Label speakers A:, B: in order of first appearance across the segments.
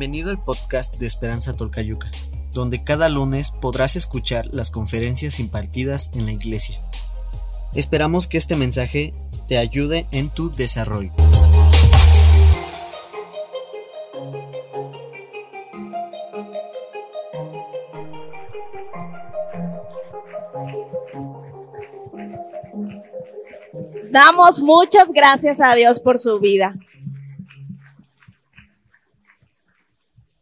A: Bienvenido al podcast de Esperanza Tolcayuca, donde cada lunes podrás escuchar las conferencias impartidas en la iglesia. Esperamos que este mensaje te ayude en tu desarrollo.
B: Damos muchas gracias a Dios por su vida.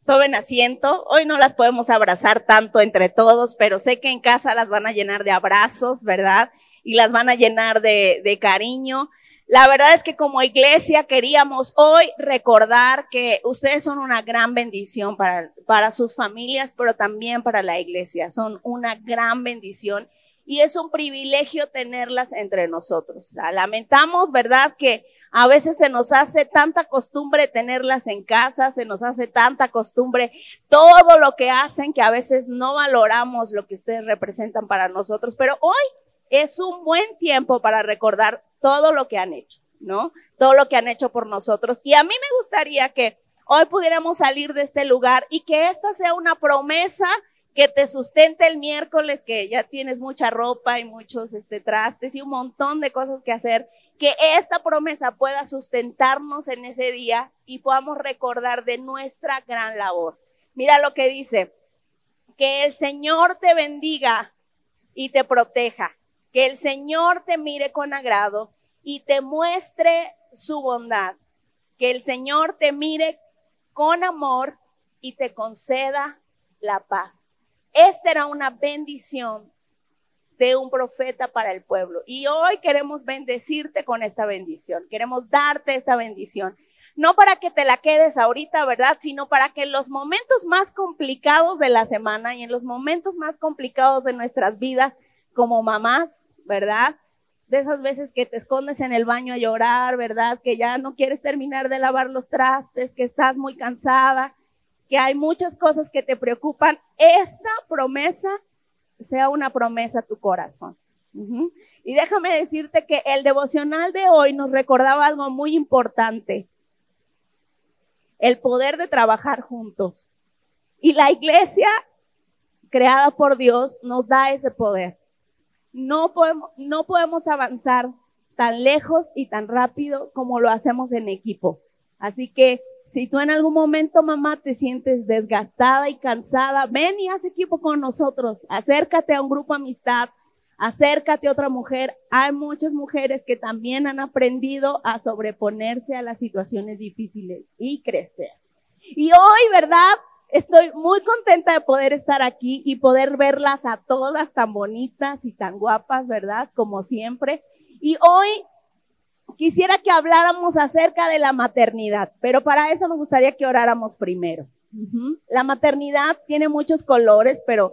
B: Tomen asiento. Hoy no las podemos abrazar tanto entre todos, pero sé que en casa las van a llenar de abrazos, ¿verdad? Y las van a llenar de, cariño. La verdad es que como iglesia queríamos hoy recordar que ustedes son una gran bendición para sus familias, pero también para la iglesia. Son una gran bendición y es un privilegio tenerlas entre nosotros. Lamentamos, ¿verdad? Que a veces se nos hace tanta costumbre tenerlas en casa, se nos hace tanta costumbre todo lo que hacen que a veces no valoramos lo que ustedes representan para nosotros, pero hoy es un buen tiempo para recordar todo lo que han hecho, ¿no? Todo lo que han hecho por nosotros. Y a mí me gustaría que hoy pudiéramos salir de este lugar y que esta sea una promesa que te sustente el miércoles, que ya tienes mucha ropa y muchos este, trastes y un montón de cosas que hacer, que esta promesa pueda sustentarnos en ese día y podamos recordar de nuestra gran labor. Mira lo que dice, que el Señor te bendiga y te proteja, que el Señor te mire con agrado y te muestre su bondad, que el Señor te mire con amor y te conceda la paz. Esta era una bendición de un profeta para el pueblo. Y hoy queremos bendecirte con esta bendición. Queremos darte esta bendición. No para que te la quedes ahorita, ¿verdad? Sino para que en los momentos más complicados de la semana y en los momentos más complicados de nuestras vidas como mamás, ¿verdad? De esas veces que te escondes en el baño a llorar, ¿verdad? Que ya no quieres terminar de lavar los trastes, que estás muy cansada, que hay muchas cosas que te preocupan, esta promesa sea una promesa a tu corazón. Y déjame decirte que el devocional de hoy nos recordaba algo muy importante, el poder de trabajar juntos. Y la iglesia creada por Dios nos da ese poder. No podemos, no podemos avanzar tan lejos y tan rápido como lo hacemos en equipo. Así que si tú en algún momento, mamá, te sientes desgastada y cansada, ven y haz equipo con nosotros. Acércate a un grupo amistad, acércate a otra mujer. Hay muchas mujeres que también han aprendido a sobreponerse a las situaciones difíciles y crecer. Y hoy, ¿verdad? Estoy muy contenta de poder estar aquí y poder verlas a todas tan bonitas y tan guapas, ¿verdad? Como siempre. Y hoy quisiera que habláramos acerca de la maternidad, pero para eso me gustaría que oráramos primero. La maternidad tiene muchos colores, pero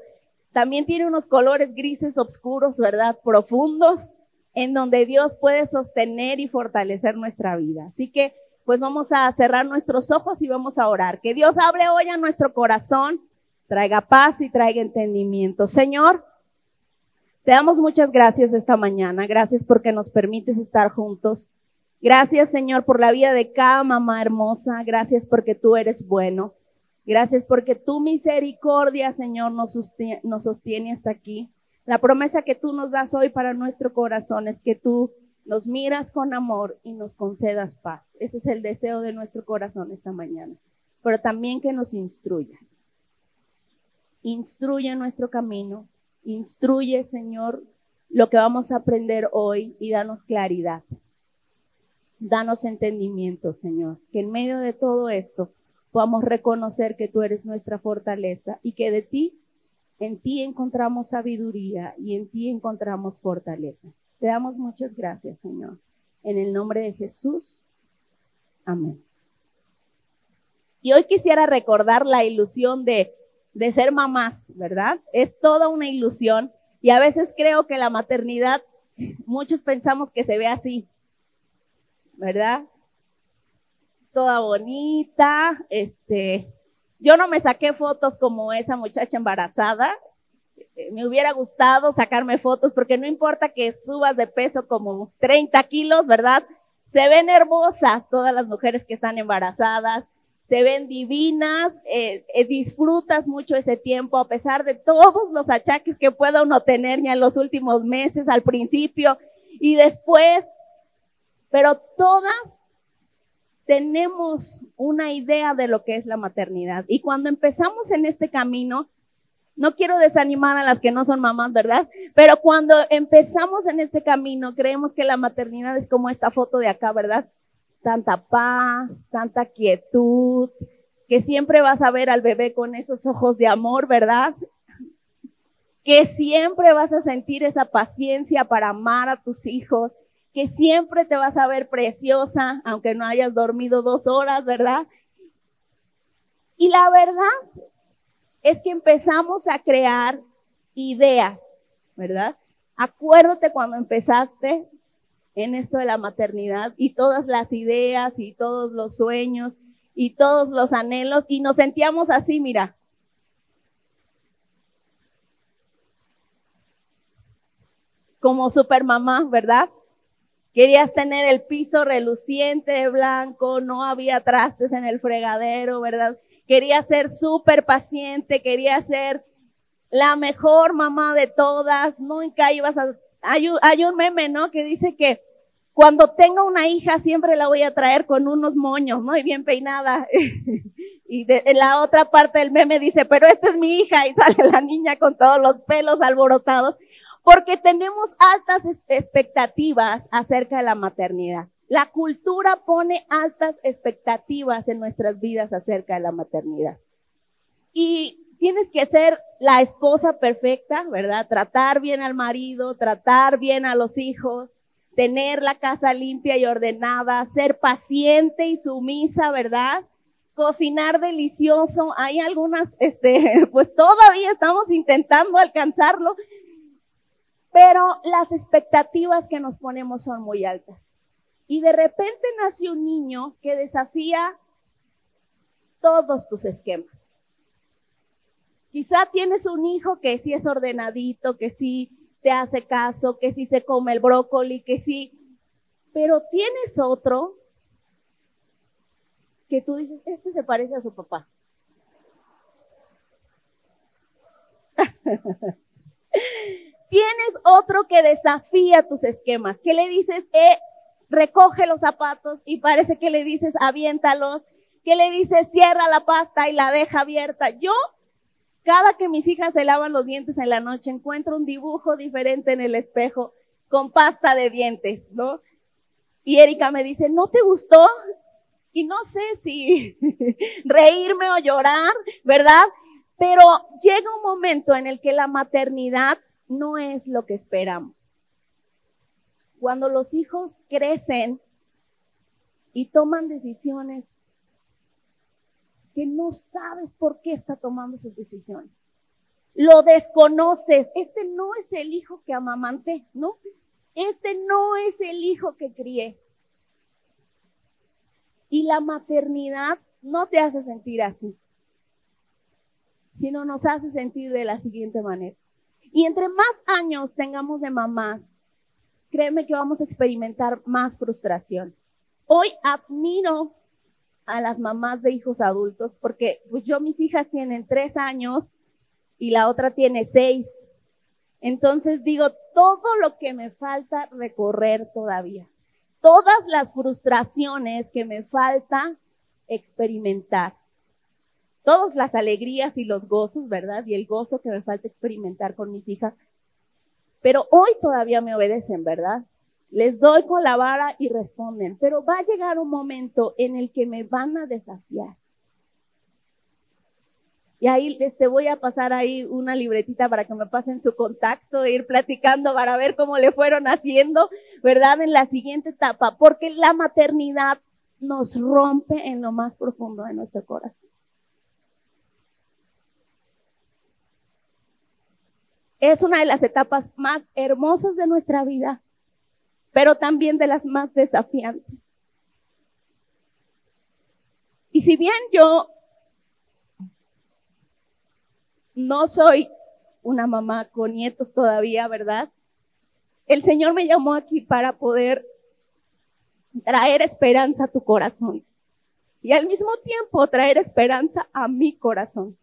B: también tiene unos colores grises oscuros, ¿verdad? Profundos, en donde Dios puede sostener y fortalecer nuestra vida. Así que, pues vamos a cerrar nuestros ojos y vamos a orar. Que Dios hable hoy a nuestro corazón, traiga paz y traiga entendimiento. Señor, te damos muchas gracias esta mañana. Gracias porque nos permites estar juntos. Gracias, Señor, por la vida de cada mamá hermosa. Gracias porque tú eres bueno. Gracias porque tu misericordia, Señor, nos sostiene, hasta aquí. La promesa que tú nos das hoy para nuestro corazón es que tú nos miras con amor y nos concedas paz. Ese es el deseo de nuestro corazón esta mañana. Pero también que nos instruyas. Instruye nuestro camino, Instruye, Señor, lo que vamos a aprender hoy y danos claridad. Danos entendimiento, Señor, que en medio de todo esto podamos reconocer que tú eres nuestra fortaleza y que de ti, en ti encontramos sabiduría y en ti encontramos fortaleza. Te damos muchas gracias, Señor. En el nombre de Jesús. Amén. Y hoy quisiera recordar la ilusión de de ser mamás, ¿verdad? Es toda una ilusión y a veces creo que la maternidad, muchos pensamos que se ve así, ¿verdad? Toda bonita, este, yo no me saqué fotos como esa muchacha embarazada, me hubiera gustado sacarme fotos porque no importa que subas de peso como 30 kilos, ¿verdad? Se ven hermosas todas las mujeres que están embarazadas, se ven divinas, eh, eh, disfrutas mucho ese tiempo a pesar de todos los achaques que pueda uno tener ya en los últimos meses, al principio y después, pero todas tenemos una idea de lo que es la maternidad. Y cuando empezamos en este camino, no quiero desanimar a las que no son mamás, ¿verdad? Pero cuando empezamos en este camino, creemos que la maternidad es como esta foto de acá, ¿verdad? Tanta paz, tanta quietud, que siempre vas a ver al bebé con esos ojos de amor, ¿verdad? Que siempre vas a sentir esa paciencia para amar a tus hijos, que siempre te vas a ver preciosa, aunque no hayas dormido dos horas, ¿verdad? Y la verdad es que empezamos a crear ideas, ¿verdad? Acuérdate cuando empezaste en esto de la maternidad y todas las ideas y todos los sueños y todos los anhelos y nos sentíamos así, mira. Como super mamá, ¿verdad? Querías tener el piso reluciente blanco, no había trastes en el fregadero, ¿verdad? quería ser súper paciente, quería ser la mejor mamá de todas, nunca ibas a... Hay un, meme, ¿no? Que dice que cuando tenga una hija siempre la voy a traer con unos moños, ¿no? Y bien peinada. y en la otra parte del meme dice, pero esta es mi hija y sale la niña con todos los pelos alborotados, porque tenemos altas expectativas acerca de la maternidad. La cultura pone altas expectativas en nuestras vidas acerca de la maternidad. Y tienes que ser la esposa perfecta, ¿verdad? Tratar bien al marido, tratar bien a los hijos, tener la casa limpia y ordenada, ser paciente y sumisa, ¿verdad? Cocinar delicioso. Hay algunas, este, pues todavía estamos intentando alcanzarlo, pero las expectativas que nos ponemos son muy altas. Y de repente nace un niño que desafía todos tus esquemas. Quizá tienes un hijo que sí es ordenadito, que sí te hace caso, que sí se come el brócoli, que sí, pero tienes otro que tú dices, este se parece a su papá. tienes otro que desafía tus esquemas, que le dices, eh, recoge los zapatos y parece que le dices aviéntalos, que le dices cierra la pasta y la deja abierta. Yo, cada que mis hijas se lavan los dientes en la noche, encuentro un dibujo diferente en el espejo con pasta de dientes, ¿no? Y Erika me dice, ¿no te gustó? Y no sé si reírme o llorar, ¿verdad? Pero llega un momento en el que la maternidad no es lo que esperamos cuando los hijos crecen y toman decisiones que no sabes por qué está tomando esas decisiones. Lo desconoces. Este no es el hijo que amamanté, ¿no? Este no es el hijo que crié. Y la maternidad no te hace sentir así, sino nos hace sentir de la siguiente manera. Y entre más años tengamos de mamás, créeme que vamos a experimentar más frustración. Hoy admiro a las mamás de hijos adultos porque pues yo mis hijas tienen tres años y la otra tiene seis. Entonces digo, todo lo que me falta recorrer todavía, todas las frustraciones que me falta experimentar, todas las alegrías y los gozos, ¿verdad? Y el gozo que me falta experimentar con mis hijas, pero hoy todavía me obedecen, ¿verdad? Les doy con la vara y responden, pero va a llegar un momento en el que me van a desafiar. Y ahí les te voy a pasar ahí una libretita para que me pasen su contacto, e ir platicando para ver cómo le fueron haciendo, ¿verdad? En la siguiente etapa, porque la maternidad nos rompe en lo más profundo de nuestro corazón. es una de las etapas más hermosas de nuestra vida, pero también de las más desafiantes. Y si bien yo no soy una mamá con nietos todavía, ¿verdad? El Señor me llamó aquí para poder traer esperanza a tu corazón. y al mismo tiempo traer esperanza a mi corazón.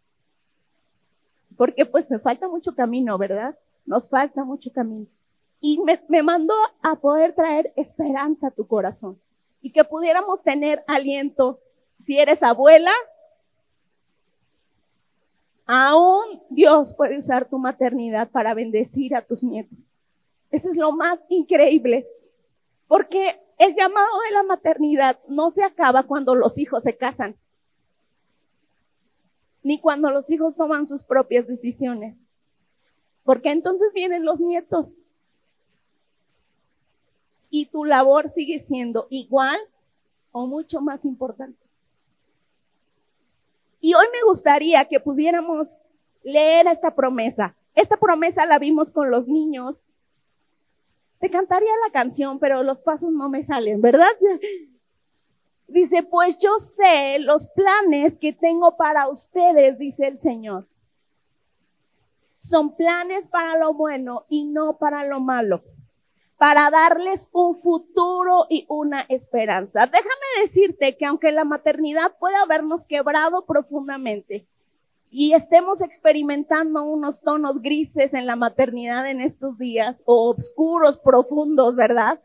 B: Porque pues me falta mucho camino, ¿verdad? Nos falta mucho camino. Y me, mandó a poder traer esperanza a tu corazón y que pudiéramos tener aliento. Si eres abuela, aún Dios puede usar tu maternidad para bendecir a tus nietos. Eso es lo más increíble, porque el llamado de la maternidad no se acaba cuando los hijos se casan, ni cuando los hijos toman sus propias decisiones, porque entonces vienen los nietos y tu labor sigue siendo igual o mucho más importante. Y hoy me gustaría que pudiéramos leer esta promesa. Esta promesa la vimos con los niños te cantaría la canción, pero los pasos no me salen, ¿verdad? Dice, pues yo sé los planes que tengo para ustedes, dice el Señor. Son planes para lo bueno y no para lo malo, para darles un futuro y una esperanza. Déjame decirte que aunque la maternidad puede habernos quebrado profundamente, y estemos experimentando unos tonos grises en la maternidad en estos días, o oscuros, profundos, ¿verdad?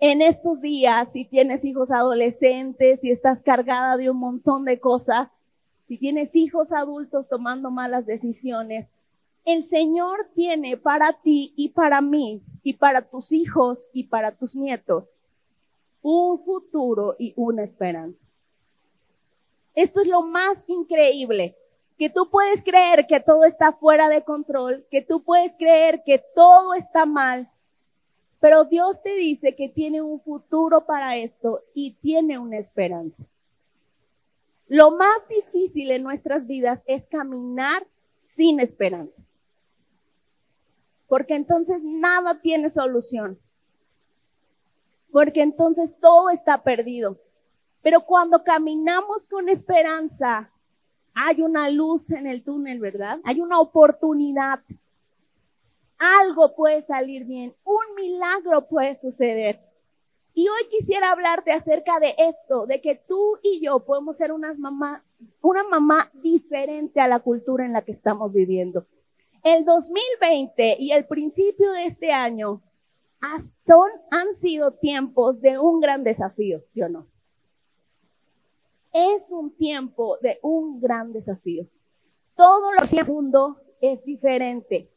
B: En estos días, si tienes hijos adolescentes, si estás cargada de un montón de cosas, si tienes hijos adultos tomando malas decisiones, el Señor tiene para ti y para mí y para tus hijos y para tus nietos un futuro y una esperanza. Esto es lo más increíble que tú puedes creer que todo está fuera de control, que tú puedes creer que todo está mal, pero Dios te dice que tiene un futuro para esto y tiene una esperanza. Lo más difícil en nuestras vidas es caminar sin esperanza, porque entonces nada tiene solución, porque entonces todo está perdido. Pero cuando caminamos con esperanza, hay una luz en el túnel, ¿verdad? Hay una oportunidad. Algo puede salir bien, un milagro puede suceder. Y hoy quisiera hablarte acerca de esto, de que tú y yo podemos ser unas mamá, una mamá diferente a la cultura en la que estamos viviendo. El 2020 y el principio de este año son, han sido tiempos de un gran desafío, ¿sí o no? es un tiempo de un gran desafío. Todo lo que el mundo es diferente.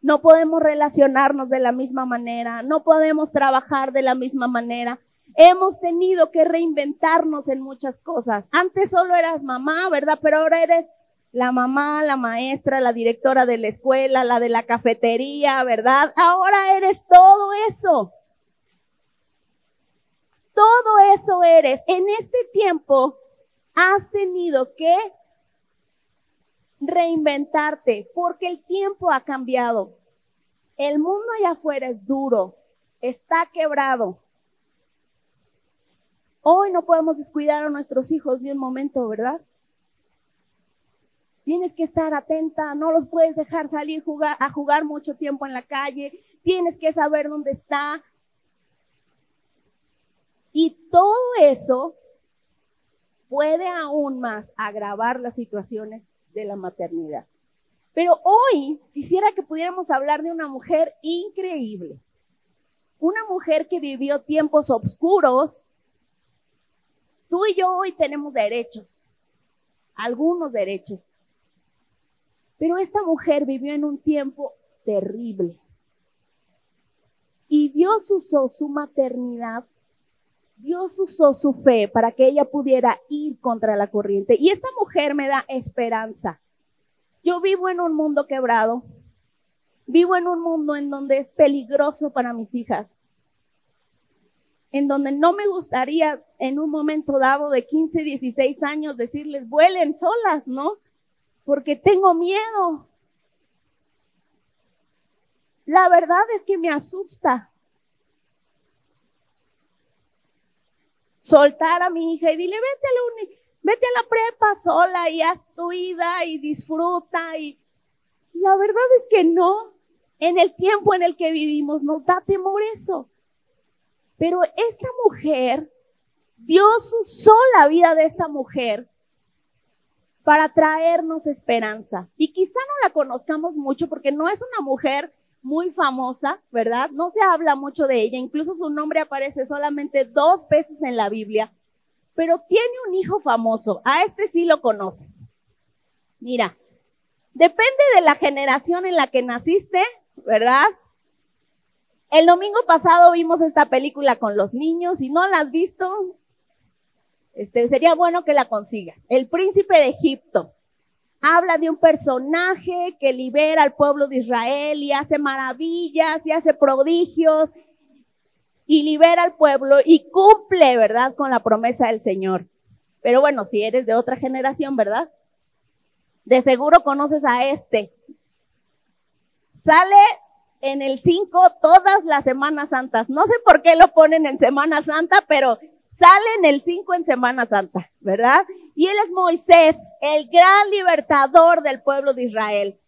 B: No podemos relacionarnos de la misma manera, no podemos trabajar de la misma manera. Hemos tenido que reinventarnos en muchas cosas. Antes solo eras mamá, ¿verdad? Pero ahora eres la mamá, la maestra, la directora de la escuela, la de la cafetería, ¿verdad? Ahora eres todo eso. Todo eso eres. En este tiempo has tenido que reinventarte porque el tiempo ha cambiado. El mundo allá afuera es duro, está quebrado. Hoy no podemos descuidar a nuestros hijos ni un momento, ¿verdad? Tienes que estar atenta, no los puedes dejar salir a jugar mucho tiempo en la calle, tienes que saber dónde está. Y todo eso puede aún más agravar las situaciones de la maternidad. Pero hoy quisiera que pudiéramos hablar de una mujer increíble, una mujer que vivió tiempos oscuros. Tú y yo hoy tenemos derechos, algunos derechos, pero esta mujer vivió en un tiempo terrible. Y Dios usó su maternidad Dios usó su fe para que ella pudiera ir contra la corriente. Y esta mujer me da esperanza. Yo vivo en un mundo quebrado. Vivo en un mundo en donde es peligroso para mis hijas. En donde no me gustaría en un momento dado de 15, 16 años decirles vuelen solas, ¿no? Porque tengo miedo. La verdad es que me asusta. soltar a mi hija y dile, vete a la, vete a la prepa sola y haz tu vida y disfruta. Y la verdad es que no. En el tiempo en el que vivimos nos da temor eso. Pero esta mujer Dios usó la vida de esta mujer para traernos esperanza. Y quizá no la conozcamos mucho porque no es una mujer muy famosa, ¿verdad? No se habla mucho de ella, incluso su nombre aparece solamente dos veces en la Biblia, pero tiene un hijo famoso. A este sí lo conoces. Mira, depende de la generación en la que naciste, ¿verdad? El domingo pasado vimos esta película con los niños. Si no la has visto, este, sería bueno que la consigas. El príncipe de Egipto. Habla de un personaje que libera al pueblo de Israel y hace maravillas y hace prodigios y libera al pueblo y cumple, ¿verdad?, con la promesa del Señor. Pero bueno, si eres de otra generación, ¿verdad? De seguro conoces a este. Sale en el 5 todas las Semanas Santas. No sé por qué lo ponen en Semana Santa, pero sale en el 5 en Semana Santa, ¿verdad? Y él es Moisés, el gran libertador del pueblo de Israel.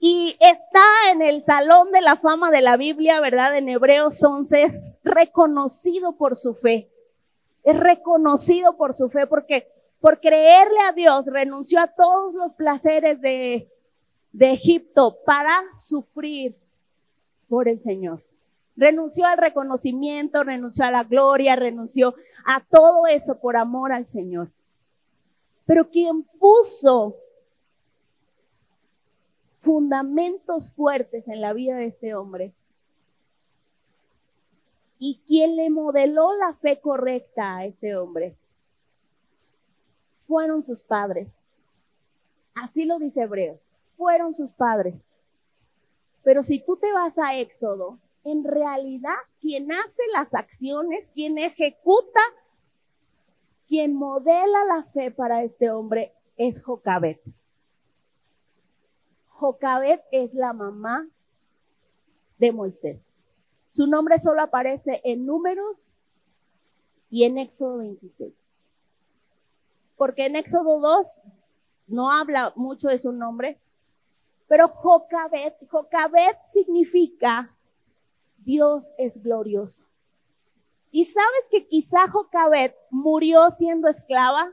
B: Y está en el Salón de la Fama de la Biblia, ¿verdad? En Hebreos 11, es reconocido por su fe. Es reconocido por su fe porque por creerle a Dios renunció a todos los placeres de, de Egipto para sufrir por el Señor. Renunció al reconocimiento, renunció a la gloria, renunció a todo eso por amor al Señor. Pero quien puso fundamentos fuertes en la vida de este hombre y quien le modeló la fe correcta a este hombre fueron sus padres. Así lo dice Hebreos, fueron sus padres. Pero si tú te vas a Éxodo, en realidad quien hace las acciones, quien ejecuta, quien modela la fe para este hombre es Jocabet. Jocabet es la mamá de Moisés. Su nombre solo aparece en números y en Éxodo 26. Porque en Éxodo 2 no habla mucho de su nombre, pero Jocabet, Jocabet significa Dios es glorioso. ¿Y sabes que quizá Jocabet murió siendo esclava?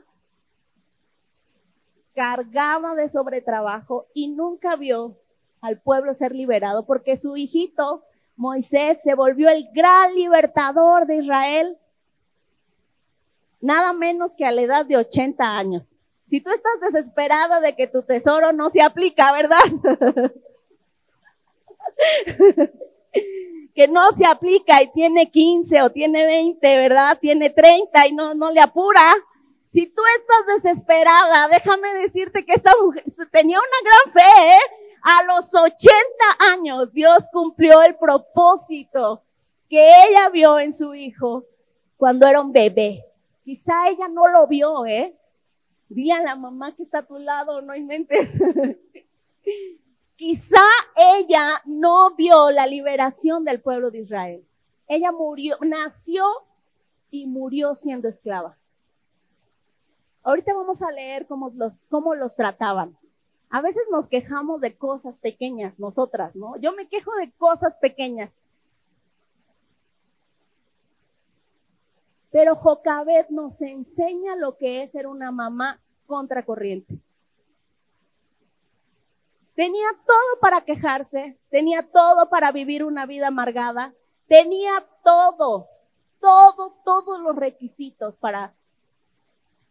B: Cargada de sobretrabajo y nunca vio al pueblo ser liberado porque su hijito Moisés se volvió el gran libertador de Israel, nada menos que a la edad de 80 años. Si tú estás desesperada de que tu tesoro no se aplica, ¿verdad? que no se aplica y tiene 15 o tiene 20, ¿verdad? Tiene 30 y no, no le apura. Si tú estás desesperada, déjame decirte que esta mujer tenía una gran fe, ¿eh? A los 80 años Dios cumplió el propósito que ella vio en su hijo cuando era un bebé. Quizá ella no lo vio, ¿eh? Dile a la mamá que está a tu lado, no inventes. Quizá ella no vio la liberación del pueblo de Israel. Ella murió, nació y murió siendo esclava. Ahorita vamos a leer cómo los, cómo los trataban. A veces nos quejamos de cosas pequeñas, nosotras, ¿no? Yo me quejo de cosas pequeñas. Pero Jocabet nos enseña lo que es ser una mamá contracorriente. Tenía todo para quejarse, tenía todo para vivir una vida amargada, tenía todo, todo, todos los requisitos para,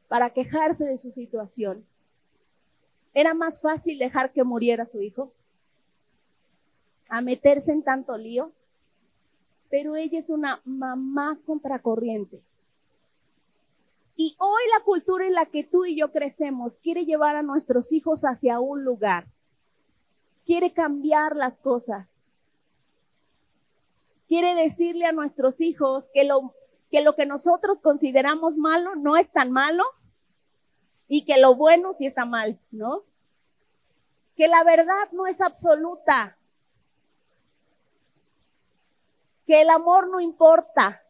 B: para quejarse de su situación. Era más fácil dejar que muriera su hijo, a meterse en tanto lío, pero ella es una mamá contracorriente. Y hoy la cultura en la que tú y yo crecemos quiere llevar a nuestros hijos hacia un lugar. Quiere cambiar las cosas. Quiere decirle a nuestros hijos que lo que, nosotros consideramos malo no es tan malo y que lo bueno sí está mal, ¿no? Que la verdad no es absoluta. Que el amor no importa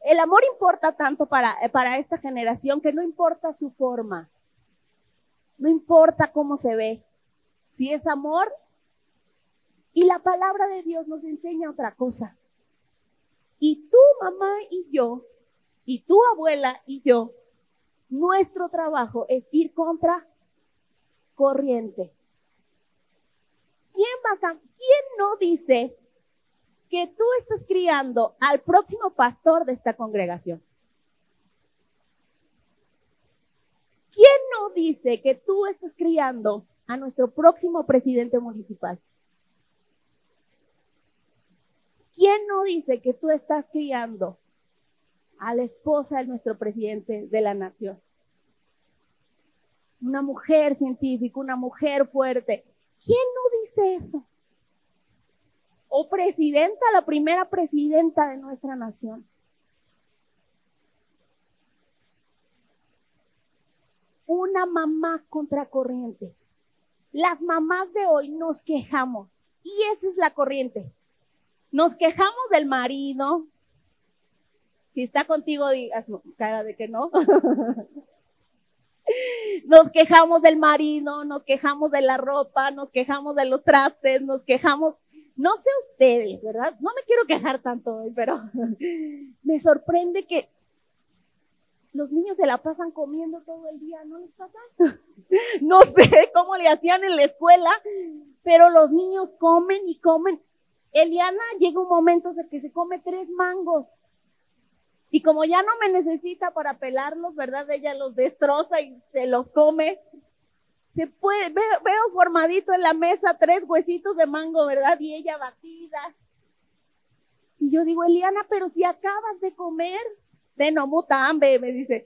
B: el amor importa tanto para, para esta generación que no importa su forma, no importa cómo se ve, si es amor. Y la palabra de Dios nos enseña otra cosa. Y tú, mamá y yo, y tu abuela y yo, nuestro trabajo es ir contra corriente. ¿Quién, va ¿Quién no dice que tú estás criando al próximo pastor de esta congregación? ¿Quién no dice que tú estás criando a nuestro próximo presidente municipal? ¿Quién no dice que tú estás criando a la esposa de nuestro presidente de la nación? Una mujer científica, una mujer fuerte. ¿Quién no dice eso? O presidenta, la primera presidenta de nuestra nación. Una mamá contracorriente. Las mamás de hoy nos quejamos y esa es la corriente. Nos quejamos del marido. Si está contigo, digas cara de que no. Nos quejamos del marido, nos quejamos de la ropa, nos quejamos de los trastes, nos quejamos, no sé ustedes, ¿verdad? No me quiero quejar tanto hoy, pero me sorprende que los niños se la pasan comiendo todo el día, ¿no les pasa? No sé cómo le hacían en la escuela, pero los niños comen y comen. Eliana llega un momento en que se come tres mangos. Y como ya no me necesita para pelarlos, ¿verdad? Ella los destroza y se los come. Se puede, veo, veo formadito en la mesa tres huesitos de mango, ¿verdad? Y ella batida. Y yo digo, Eliana, pero si acabas de comer, de no hambre, me dice.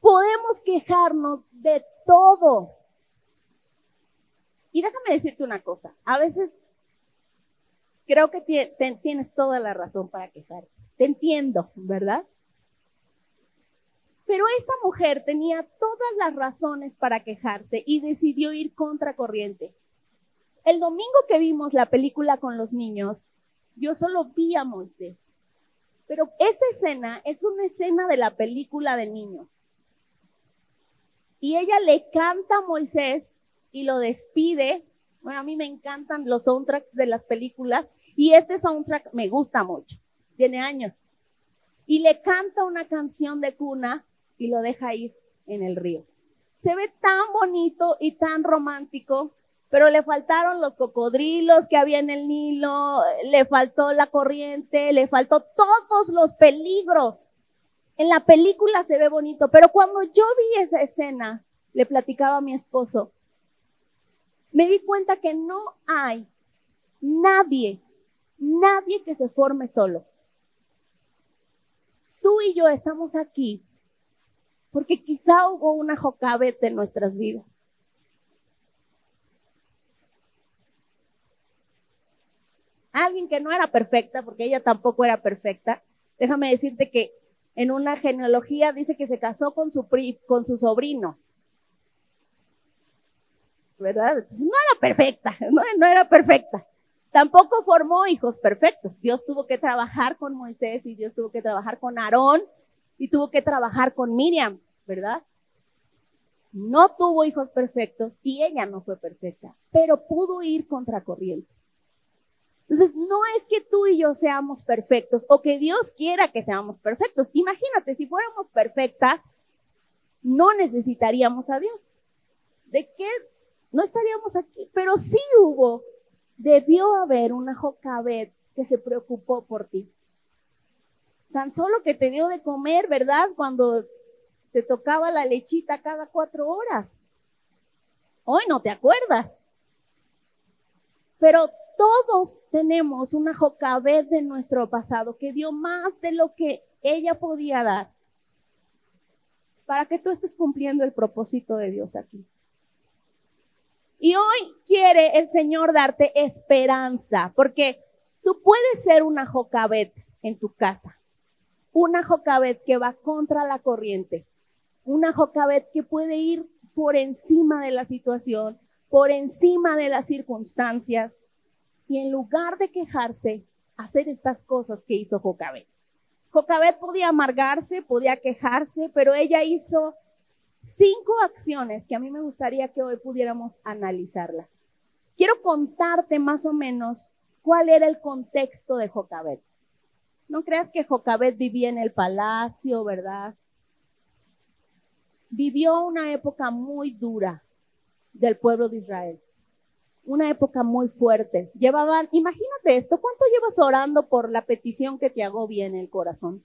B: Podemos quejarnos de todo, y déjame decirte una cosa, a veces creo que tienes toda la razón para quejarte. Te entiendo, ¿verdad? Pero esta mujer tenía todas las razones para quejarse y decidió ir contra corriente. El domingo que vimos la película con los niños, yo solo vi a Moisés. Pero esa escena es una escena de la película de niños. Y ella le canta a Moisés y lo despide. Bueno, a mí me encantan los soundtracks de las películas y este soundtrack me gusta mucho. Tiene años. Y le canta una canción de cuna y lo deja ir en el río. Se ve tan bonito y tan romántico, pero le faltaron los cocodrilos que había en el Nilo, le faltó la corriente, le faltó todos los peligros. En la película se ve bonito, pero cuando yo vi esa escena, le platicaba a mi esposo, me di cuenta que no hay nadie, nadie que se forme solo. Tú y yo estamos aquí porque quizá hubo una jocabete en nuestras vidas. Alguien que no era perfecta, porque ella tampoco era perfecta. Déjame decirte que en una genealogía dice que se casó con su, sobrino. ¿verdad? no era perfecta, no, era perfecta. Tampoco formó hijos perfectos. Dios tuvo que trabajar con Moisés y Dios tuvo que trabajar con Aarón y tuvo que trabajar con Miriam, ¿verdad? No tuvo hijos perfectos y ella no fue perfecta, pero pudo ir contra corriente. Entonces, no es que tú y yo seamos perfectos o que Dios quiera que seamos perfectos. Imagínate, si fuéramos perfectas, no necesitaríamos a Dios. ¿De qué no estaríamos aquí, pero sí hubo, debió haber una Jocabet que se preocupó por ti. Tan solo que te dio de comer, ¿verdad? Cuando te tocaba la lechita cada cuatro horas. Hoy no te acuerdas. Pero todos tenemos una Jocabet de nuestro pasado que dio más de lo que ella podía dar para que tú estés cumpliendo el propósito de Dios aquí. Y hoy quiere el Señor darte esperanza, porque tú puedes ser una Jocabet en tu casa, una Jocabet que va contra la corriente, una Jocabet que puede ir por encima de la situación, por encima de las circunstancias, y en lugar de quejarse, hacer estas cosas que hizo Jocabet. Jocabet podía amargarse, podía quejarse, pero ella hizo cinco acciones que a mí me gustaría que hoy pudiéramos analizarla. Quiero contarte más o menos cuál era el contexto de Jocabet. No creas que Jocabet vivía en el palacio, ¿verdad? Vivió una época muy dura del pueblo de Israel. Una época muy fuerte. Llevaban, imagínate esto, ¿cuánto llevas orando por la petición que te agobia en el corazón?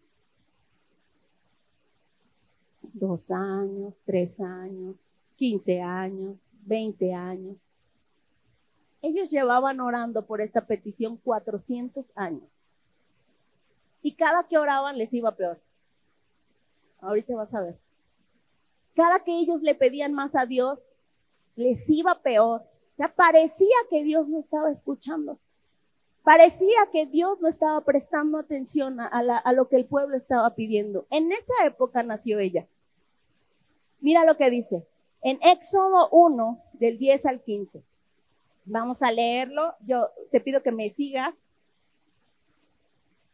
B: Dos años, tres años, quince años, veinte años. Ellos llevaban orando por esta petición 400 años. Y cada que oraban les iba peor. Ahorita vas a ver. Cada que ellos le pedían más a Dios, les iba peor. O sea, parecía que Dios no estaba escuchando. Parecía que Dios no estaba prestando atención a, a lo que el pueblo estaba pidiendo. En esa época nació ella. Mira lo que dice. En Éxodo 1, del 10 al 15. Vamos a leerlo. Yo te pido que me sigas.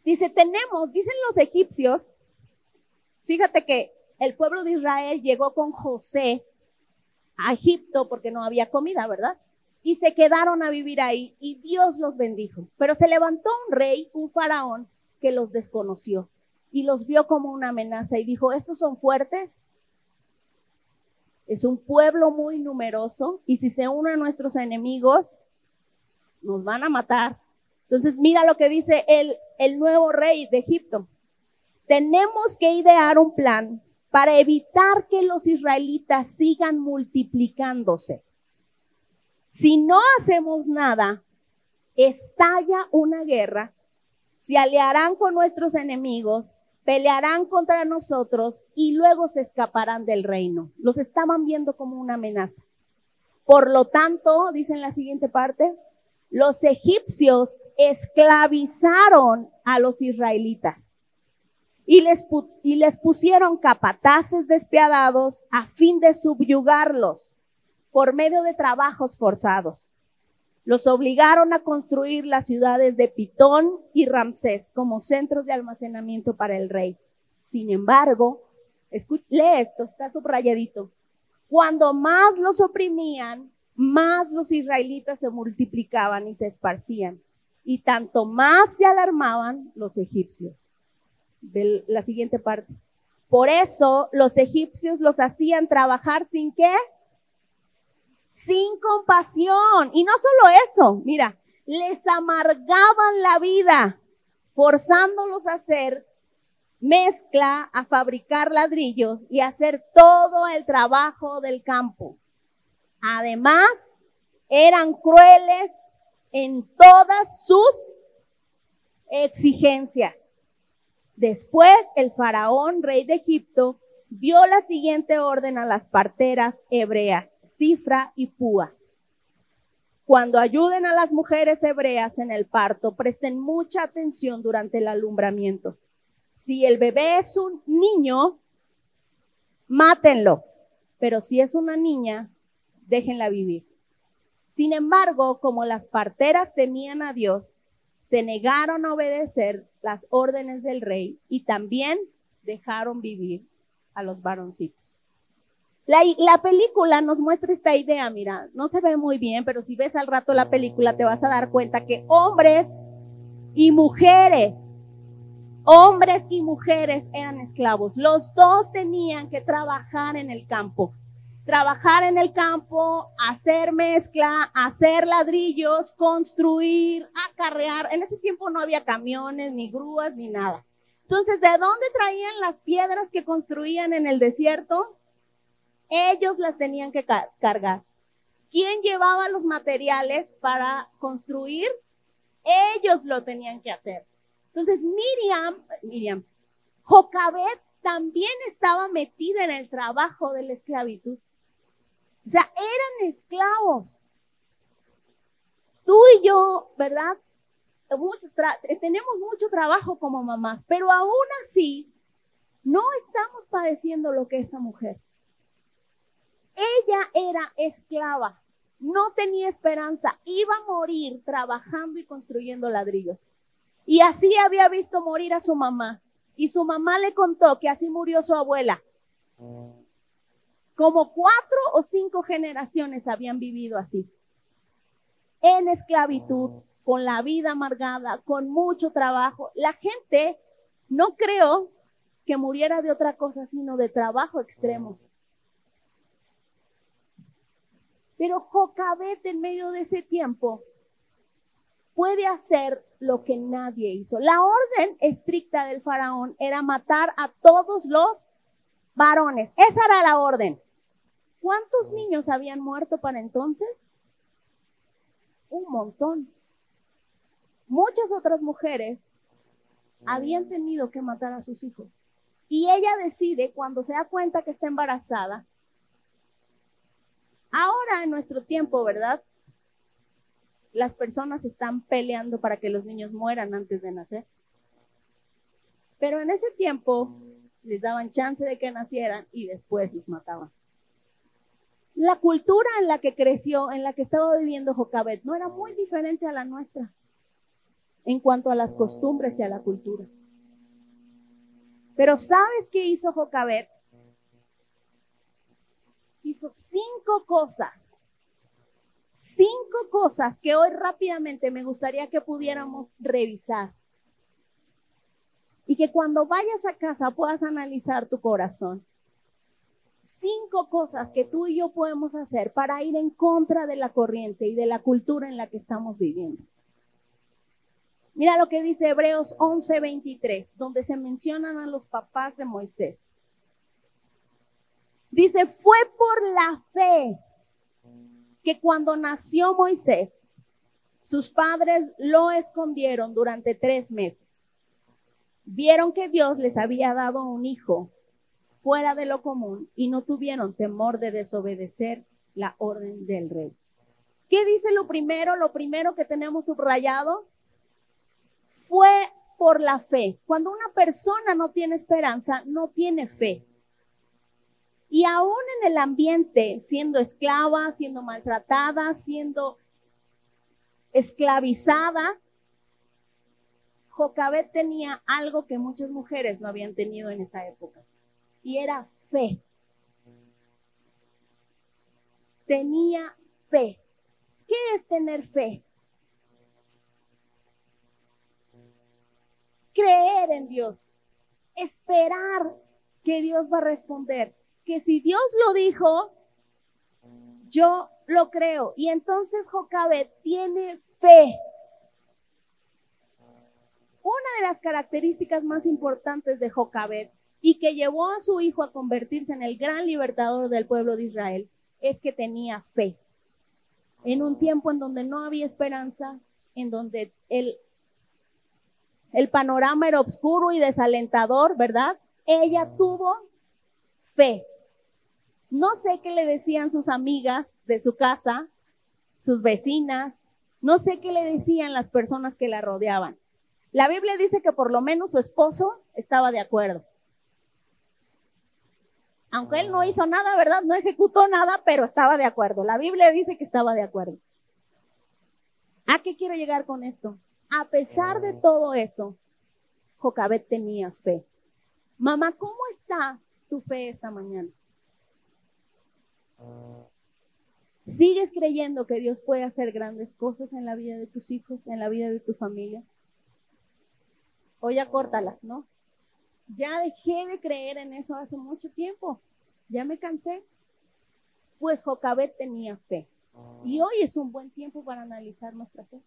B: Dice, tenemos, dicen los egipcios, fíjate que el pueblo de Israel llegó con José a Egipto porque no había comida, ¿verdad? Y se quedaron a vivir ahí y Dios los bendijo. Pero se levantó un rey, un faraón, que los desconoció y los vio como una amenaza y dijo, estos son fuertes, es un pueblo muy numeroso y si se unen a nuestros enemigos, nos van a matar. Entonces, mira lo que dice el nuevo rey de Egipto. Tenemos que idear un plan para evitar que los israelitas sigan multiplicándose. Si no hacemos nada, estalla una guerra, se aliarán con nuestros enemigos pelearán contra nosotros y luego se escaparán del reino. Los estaban viendo como una amenaza. Por lo tanto, dice en la siguiente parte, los egipcios esclavizaron a los israelitas y les, y les pusieron capataces despiadados a fin de subyugarlos por medio de trabajos forzados. Los obligaron a construir las ciudades de Pitón y Ramsés como centros de almacenamiento para el rey. Sin embargo, lee esto, está subrayadito. Cuando más los oprimían, más los israelitas se multiplicaban y se esparcían. Y tanto más se alarmaban los egipcios. De la siguiente parte. Por eso los egipcios los hacían trabajar sin qué? Sin compasión. Y no solo eso, mira, les amargaban la vida, forzándolos a hacer mezcla, a fabricar ladrillos y a hacer todo el trabajo del campo. Además, eran crueles en todas sus exigencias. Después, el faraón, rey de Egipto, dio la siguiente orden a las parteras hebreas cifra y púa. Cuando ayuden a las mujeres hebreas en el parto, presten mucha atención durante el alumbramiento. Si el bebé es un niño, mátenlo, pero si es una niña, déjenla vivir. Sin embargo, como las parteras temían a Dios, se negaron a obedecer las órdenes del rey y también dejaron vivir a los varoncitos. La, película nos muestra esta idea, mira, no se ve muy bien, pero si ves al rato la película te vas a dar cuenta que hombres y mujeres, hombres y mujeres eran esclavos. Los dos tenían que trabajar en el campo. Trabajar en el campo, hacer mezcla, hacer ladrillos, construir, acarrear. En ese tiempo no había camiones, ni grúas, ni nada. Entonces, ¿de dónde traían las piedras que construían en el desierto? Ellos las tenían que cargar. ¿Quién llevaba los materiales para construir? Ellos lo tenían que hacer. Entonces Miriam, Miriam, Jocabet también estaba metida en el trabajo de la esclavitud. O sea, eran esclavos. Tú y yo, ¿verdad? tenemos mucho trabajo como mamás, pero aún así no estamos padeciendo lo que esta mujer. Ella era esclava, no tenía esperanza, iba a morir trabajando y construyendo ladrillos. Y así había visto morir a su mamá. Y su mamá le contó que así murió su abuela. Como cuatro o cinco generaciones habían vivido así, en esclavitud, con la vida amargada, con mucho trabajo. La gente no creo que muriera de otra cosa, sino de trabajo extremo. Pero Jocabet en medio de ese tiempo puede hacer lo que nadie hizo. La orden estricta del faraón era matar a todos los varones. Esa era la orden. ¿Cuántos niños habían muerto para entonces? Un montón. Muchas otras mujeres habían tenido que matar a sus hijos. Y ella decide, cuando se da cuenta que está embarazada, ahora en nuestro tiempo, ¿verdad? Las personas están peleando para que los niños mueran antes de nacer. Pero en ese tiempo les daban chance de que nacieran y después los mataban. La cultura en la que creció, en la que estaba viviendo Jocabet, no era muy diferente a la nuestra en cuanto a las costumbres y a la cultura. Pero ¿sabes qué hizo Jocabet? Hizo cinco cosas. Cinco cosas que hoy rápidamente me gustaría que pudiéramos revisar. Y que cuando vayas a casa puedas analizar tu corazón. Cinco cosas que tú y yo podemos hacer para ir en contra de la corriente y de la cultura en la que estamos viviendo. Mira lo que dice Hebreos 11:23, donde se mencionan a los papás de Moisés. Dice, fue por la fe que cuando nació Moisés, sus padres lo escondieron durante tres meses. Vieron que Dios les había dado un hijo fuera de lo común y no tuvieron temor de desobedecer la orden del rey. ¿Qué dice lo primero? Lo primero que tenemos subrayado fue por la fe. Cuando una persona no tiene esperanza, no tiene fe. Y aún en el ambiente, siendo esclava, siendo maltratada, siendo esclavizada, Jocabet tenía algo que muchas mujeres no habían tenido en esa época. Y era fe. Tenía fe. ¿Qué es tener fe? creer en Dios, esperar que Dios va a responder, que si Dios lo dijo, yo lo creo. Y entonces Jocabet tiene fe. Una de las características más importantes de Jocabet y que llevó a su hijo a convertirse en el gran libertador del pueblo de Israel es que tenía fe. En un tiempo en donde no había esperanza, en donde él el panorama era oscuro y desalentador, ¿verdad? Ella tuvo fe. No sé qué le decían sus amigas de su casa, sus vecinas, no sé qué le decían las personas que la rodeaban. La Biblia dice que por lo menos su esposo estaba de acuerdo. Aunque él no hizo nada, ¿verdad? No ejecutó nada, pero estaba de acuerdo. La Biblia dice que estaba de acuerdo. ¿A qué quiero llegar con esto? a pesar de todo eso, Jocabet tenía fe. Mamá, ¿cómo está tu fe esta mañana? ¿Sigues creyendo que Dios puede hacer grandes cosas en la vida de tus hijos, en la vida de tu familia? O ya córtalas, ¿no? Ya dejé de creer en eso hace mucho tiempo. Ya me cansé. Pues Jocabet tenía fe. Y hoy es un buen tiempo para analizar nuestra fe.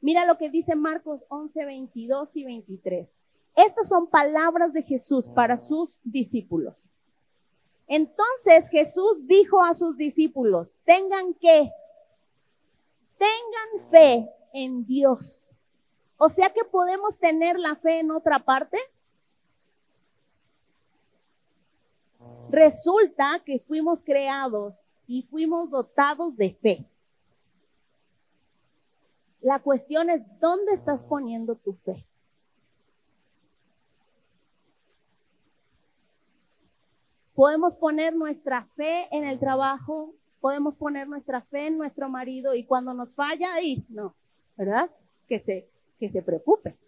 B: Mira lo que dice Marcos 11, 22 y 23. Estas son palabras de Jesús para sus discípulos. Entonces Jesús dijo a sus discípulos, tengan que, tengan fe en Dios. O sea que podemos tener la fe en otra parte. Resulta que fuimos creados y fuimos dotados de fe. La cuestión es, ¿dónde estás poniendo tu fe? Podemos poner nuestra fe en el trabajo, podemos poner nuestra fe en nuestro marido y cuando nos falla ahí, no, ¿verdad? Que se, que se preocupe.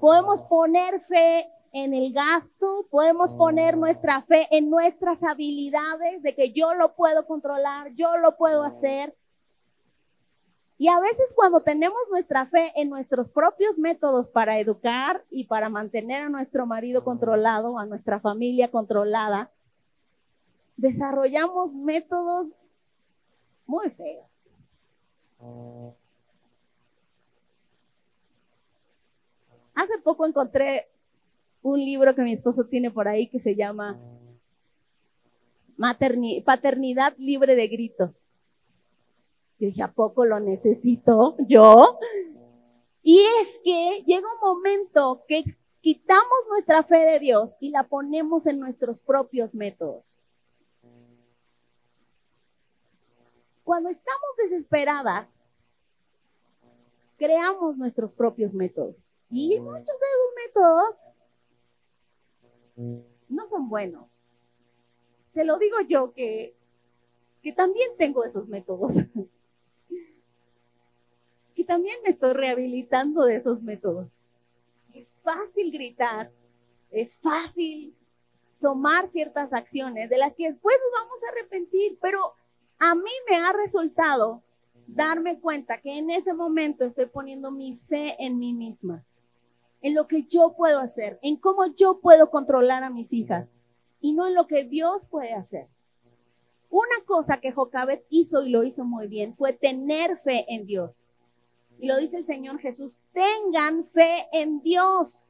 B: Podemos poner fe en el gasto, podemos poner nuestra fe en nuestras habilidades de que yo lo puedo controlar, yo lo puedo hacer, Y a veces cuando tenemos nuestra fe en nuestros propios métodos para educar y para mantener a nuestro marido controlado, a nuestra familia controlada, desarrollamos métodos muy feos. Hace poco encontré un libro que mi esposo tiene por ahí que se llama Paternidad libre de gritos. Yo dije, ¿a poco lo necesito yo? Y es que llega un momento que quitamos nuestra fe de Dios y la ponemos en nuestros propios métodos. Cuando estamos desesperadas, creamos nuestros propios métodos. Y muchos de esos métodos no son buenos. Te lo digo yo que, que también tengo esos métodos. que también me estoy rehabilitando de esos métodos. Es fácil gritar, es fácil tomar ciertas acciones de las que después nos vamos a arrepentir, pero a mí me ha resultado darme cuenta que en ese momento estoy poniendo mi fe en mí misma, en lo que yo puedo hacer, en cómo yo puedo controlar a mis hijas y no en lo que Dios puede hacer. Una cosa que Jocabet hizo y lo hizo muy bien fue tener fe en Dios. Y lo dice el Señor Jesús, tengan fe en Dios.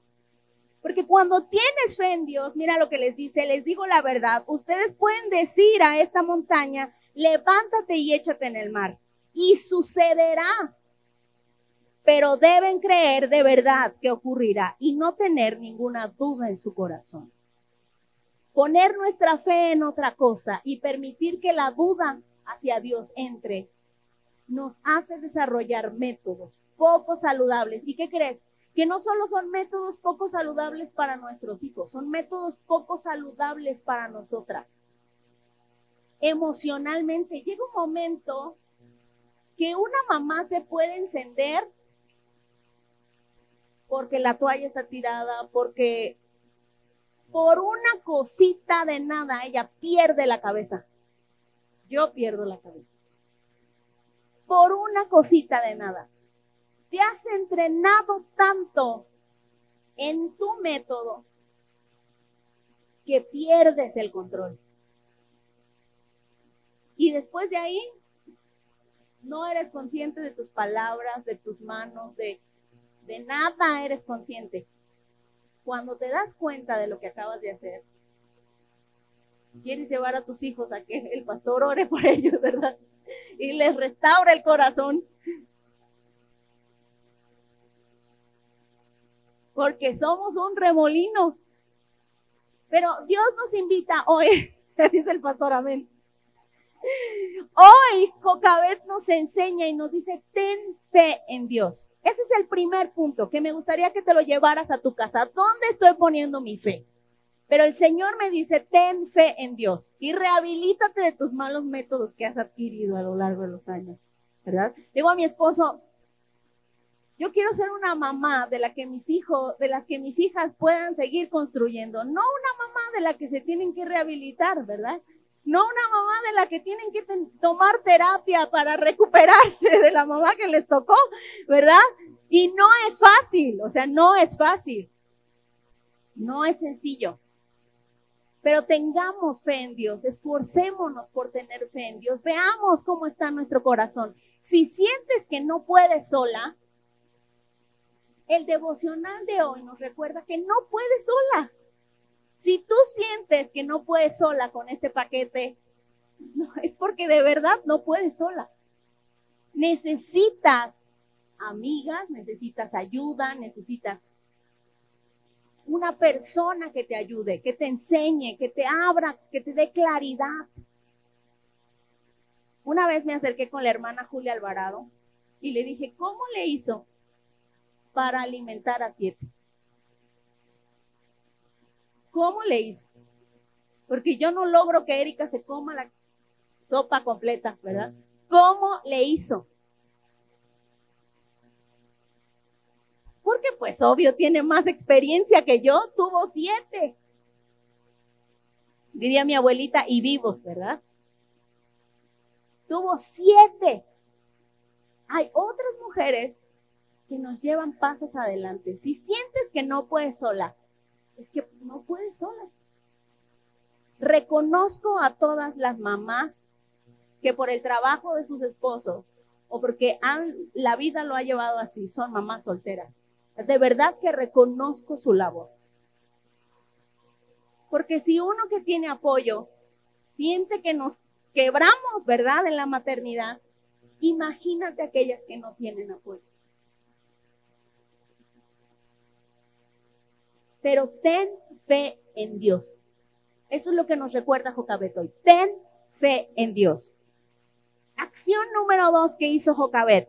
B: Porque cuando tienes fe en Dios, mira lo que les dice, les digo la verdad, ustedes pueden decir a esta montaña, levántate y échate en el mar. Y sucederá. Pero deben creer de verdad que ocurrirá y no tener ninguna duda en su corazón. Poner nuestra fe en otra cosa y permitir que la duda hacia Dios entre nos hace desarrollar métodos poco saludables. ¿Y qué crees? Que no solo son métodos poco saludables para nuestros hijos, son métodos poco saludables para nosotras emocionalmente. Llega un momento que una mamá se puede encender porque la toalla está tirada, porque por una cosita de nada ella pierde la cabeza. Yo pierdo la cabeza. Por una cosita de nada. Te has entrenado tanto en tu método que pierdes el control. Y después de ahí, no eres consciente de tus palabras, de tus manos, de, de nada eres consciente. Cuando te das cuenta de lo que acabas de hacer, quieres llevar a tus hijos a que el pastor ore por ellos, ¿verdad? Y les restaure el corazón. Porque somos un remolino. Pero Dios nos invita hoy, dice el pastor, amén Hoy Jocabet nos enseña y nos dice, ten fe en Dios. Ese es el primer punto que me gustaría que te lo llevaras a tu casa. ¿Dónde estoy poniendo mi fe? Pero el Señor me dice, ten fe en Dios y rehabilítate de tus malos métodos que has adquirido a lo largo de los años. ¿Verdad? Digo a mi esposo, yo quiero ser una mamá de la que mis hijos, de las que mis hijas puedan seguir construyendo, no una mamá de la que se tienen que rehabilitar, ¿verdad? No una mamá de la que tienen que tomar terapia para recuperarse de la mamá que les tocó, ¿verdad? Y no es fácil, o sea, no es fácil. No es sencillo. Pero tengamos fe en Dios, esforcémonos por tener fe en Dios, veamos cómo está nuestro corazón. Si sientes que no puedes sola, el devocional de hoy nos recuerda que no puedes sola. Si tú sientes que no puedes sola con este paquete, es porque de verdad no puedes sola. Necesitas amigas, necesitas ayuda, necesitas una persona que te ayude, que te enseñe, que te abra, que te dé claridad. Una vez me acerqué con la hermana Julia Alvarado y le dije, ¿cómo le hizo para alimentar a siete? ¿Cómo le hizo? Porque yo no logro que Erika se coma la sopa completa, ¿verdad? ¿Cómo le hizo? Porque pues obvio tiene más experiencia que yo, tuvo siete. Diría mi abuelita, y vivos, ¿verdad? Tuvo siete. hay otras mujeres que nos llevan pasos adelante. Si sientes que no puedes sola, es que no puedes sola. Reconozco a todas las mamás que por el trabajo de sus esposos o porque han, la vida lo ha llevado así, son mamás solteras. De verdad que reconozco su labor. Porque si uno que tiene apoyo siente que nos quebramos, ¿verdad? En la maternidad, imagínate aquellas que no tienen apoyo. Pero ten fe en Dios. Eso es lo que nos recuerda Jocabet hoy. Ten fe en Dios. Acción número dos que hizo Jocabet.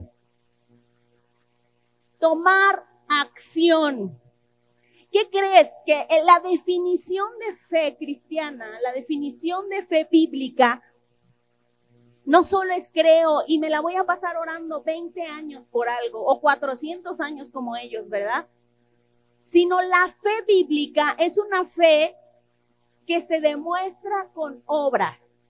B: Tomar acción. ¿Qué crees? Que la definición de fe cristiana, la definición de fe bíblica, no solo es creo y me la voy a pasar orando 20 años por algo o 400 años como ellos, ¿verdad? Sino la fe bíblica es una fe que se demuestra con obras.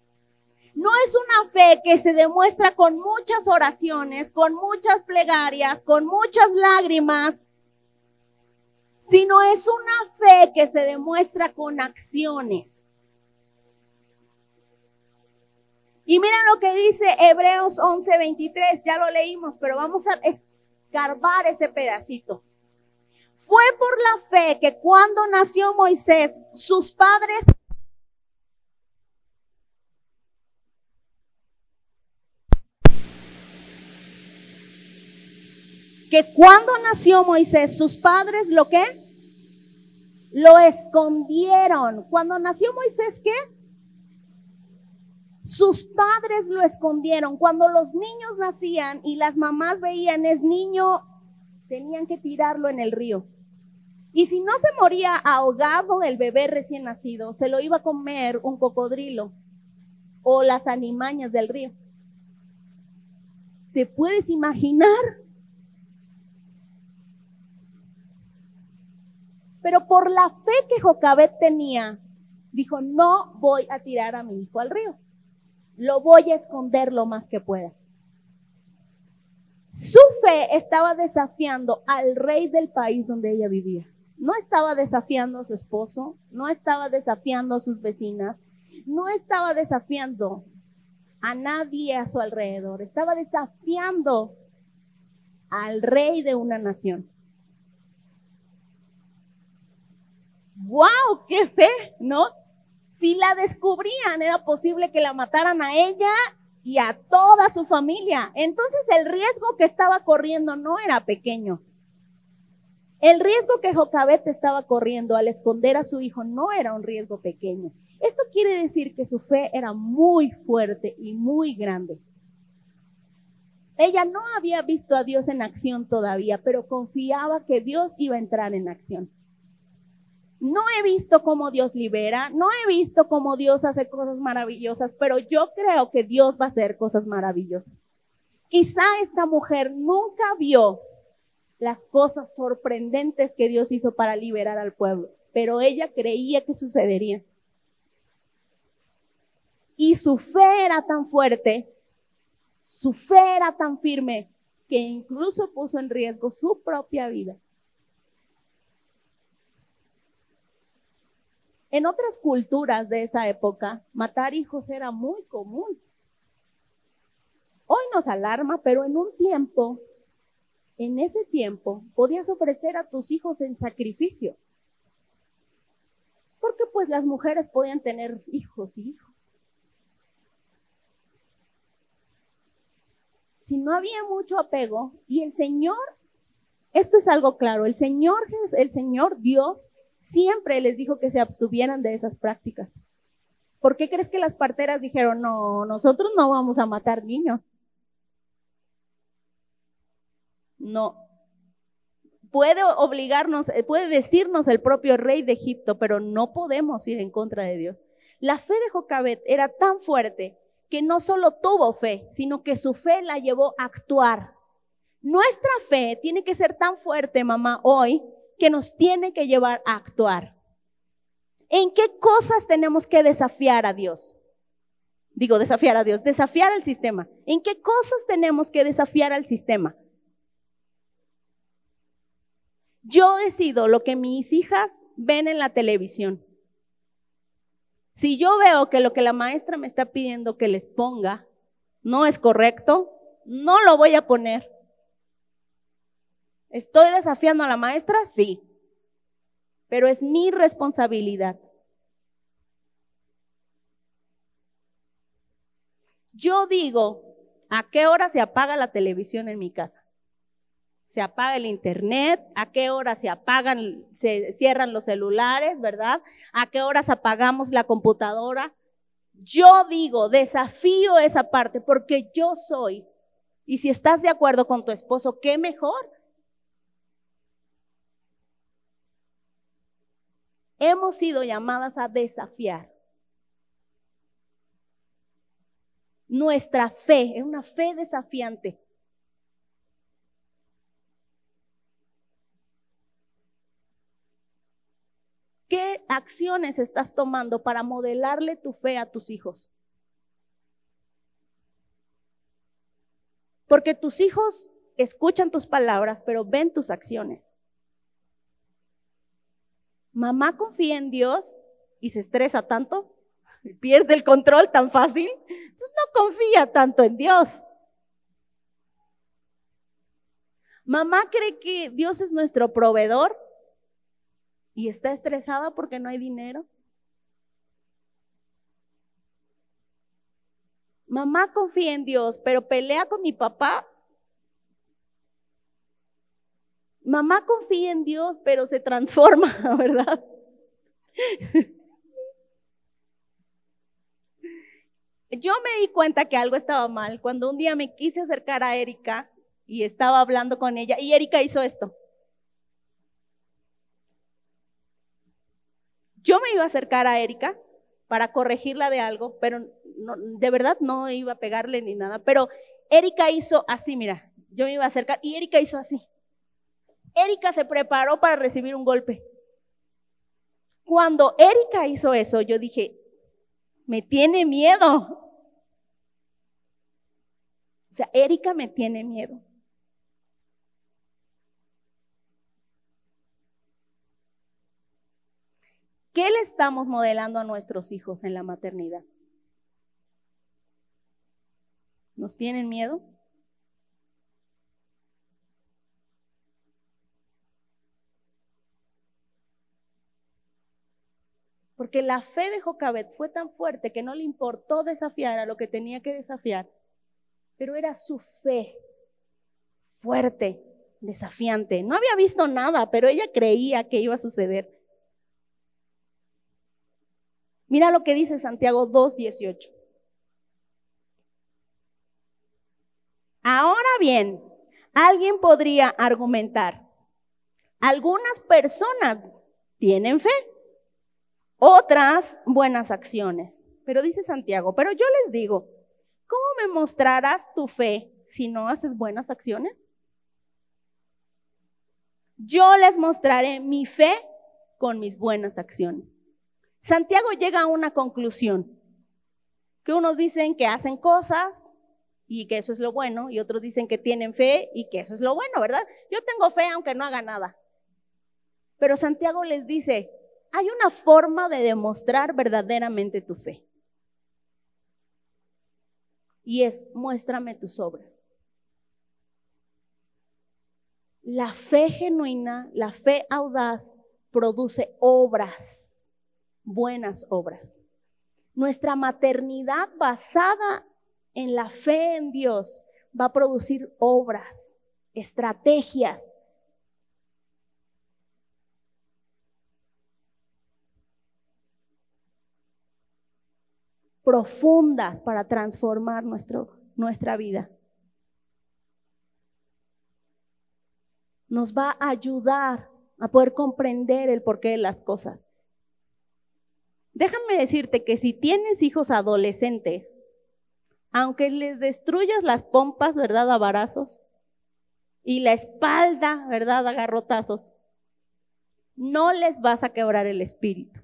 B: No es una fe que se demuestra con muchas oraciones, con muchas plegarias, con muchas lágrimas, sino es una fe que se demuestra con acciones. Y miren lo que dice Hebreos 11:23, ya lo leímos, pero vamos a escarbar ese pedacito. Fue por la fe que cuando nació Moisés, sus padres que cuando nació Moisés, sus padres lo que? Lo escondieron. Cuando nació Moisés, ¿qué? Sus padres lo escondieron. Cuando los niños nacían y las mamás veían es niño, tenían que tirarlo en el río. Y si no se moría ahogado el bebé recién nacido, se lo iba a comer un cocodrilo o las animañas del río. ¿Te puedes imaginar? Pero por la fe que Jocabet tenía, dijo, no voy a tirar a mi hijo al río. Lo voy a esconder lo más que pueda. Su fe estaba desafiando al rey del país donde ella vivía. No estaba desafiando a su esposo, no estaba desafiando a sus vecinas, no estaba desafiando a nadie a su alrededor, estaba desafiando al rey de una nación. ¡Wow! ¡Qué fe! ¿No? Si la descubrían, era posible que la mataran a ella y a toda su familia. Entonces el riesgo que estaba corriendo no era pequeño. El riesgo que Jocabet estaba corriendo al esconder a su hijo no era un riesgo pequeño. Esto quiere decir que su fe era muy fuerte y muy grande. Ella no había visto a Dios en acción todavía, pero confiaba que Dios iba a entrar en acción. No he visto cómo Dios libera, no he visto cómo Dios hace cosas maravillosas, pero yo creo que Dios va a hacer cosas maravillosas. Quizá esta mujer nunca vio las cosas sorprendentes que Dios hizo para liberar al pueblo, pero ella creía que sucedería. Y su fe era tan fuerte, su fe era tan firme, que incluso puso en riesgo su propia vida. En otras culturas de esa época, matar hijos era muy común. Hoy nos alarma, pero en un tiempo en ese tiempo podías ofrecer a tus hijos en sacrificio. Porque pues las mujeres podían tener hijos y hijos. Si no había mucho apego y el Señor, esto es algo claro, el Señor, el Señor Dios siempre les dijo que se abstuvieran de esas prácticas. ¿Por qué crees que las parteras dijeron, no, nosotros no vamos a matar niños? No. Puede obligarnos, eh, puede decirnos el propio rey de Egipto, pero no podemos ir en contra de Dios. La fe de Jocabet era tan fuerte que no solo tuvo fe, sino que su fe la llevó a actuar. Nuestra fe tiene que ser tan fuerte, mamá, hoy, que nos tiene que llevar a actuar. ¿En qué cosas tenemos que desafiar a Dios? Digo, desafiar a Dios, desafiar al sistema. ¿En qué cosas tenemos que desafiar al sistema? Yo decido lo que mis hijas ven en la televisión. Si yo veo que lo que la maestra me está pidiendo que les ponga no es correcto, no lo voy a poner. ¿Estoy desafiando a la maestra? Sí. Pero es mi responsabilidad. Yo digo, ¿a qué hora se apaga la televisión en mi casa? Se apaga el internet, ¿a qué hora se apagan, se cierran los celulares, verdad? ¿A qué horas apagamos la computadora? Yo digo, desafío esa parte porque yo soy. Y si estás de acuerdo con tu esposo, qué mejor. Hemos sido llamadas a desafiar. Nuestra fe es una fe desafiante. ¿Qué acciones estás tomando para modelarle tu fe a tus hijos? Porque tus hijos escuchan tus palabras, pero ven tus acciones. Mamá confía en Dios y se estresa tanto, pierde el control tan fácil, entonces no confía tanto en Dios. Mamá cree que Dios es nuestro proveedor y está estresada porque no hay dinero. Mamá confía en Dios, pero pelea con mi papá. Mamá confía en Dios, pero se transforma, ¿verdad? Yo me di cuenta que algo estaba mal cuando un día me quise acercar a Erika y estaba hablando con ella y Erika hizo esto. Yo me iba a acercar a Erika para corregirla de algo, pero de verdad no iba a pegarle ni nada. Pero Erika hizo así, mira, yo me iba a acercar y Erika hizo así. Erika se preparó para recibir un golpe. Cuando Erika hizo eso, yo dije, me tiene miedo. O sea, Erika me tiene miedo. ¿Qué le estamos modelando a nuestros hijos en la maternidad? ¿Nos tienen miedo? Porque la fe de Jocabet fue tan fuerte que no le importó desafiar a lo que tenía que desafiar, pero era su fe fuerte, desafiante. No había visto nada, pero ella creía que iba a suceder. Mira lo que dice Santiago 2.18. Ahora bien, alguien podría argumentar, algunas personas tienen fe, otras buenas acciones. Pero dice Santiago, pero yo les digo, ¿cómo me mostrarás tu fe si no haces buenas acciones? Yo les mostraré mi fe con mis buenas acciones. Santiago llega a una conclusión, que unos dicen que hacen cosas y que eso es lo bueno, y otros dicen que tienen fe y que eso es lo bueno, ¿verdad? Yo tengo fe aunque no haga nada. Pero Santiago les dice, hay una forma de demostrar verdaderamente tu fe. Y es, muéstrame tus obras. La fe genuina, la fe audaz, produce obras buenas obras. Nuestra maternidad basada en la fe en Dios va a producir obras, estrategias. Profundas para transformar nuestro, nuestra vida. Nos va a ayudar a poder comprender el porqué de las cosas. Déjame decirte que si tienes hijos adolescentes, aunque les destruyas las pompas, ¿verdad? A varazos, y la espalda, ¿verdad? A garrotazos, no les vas a quebrar el espíritu.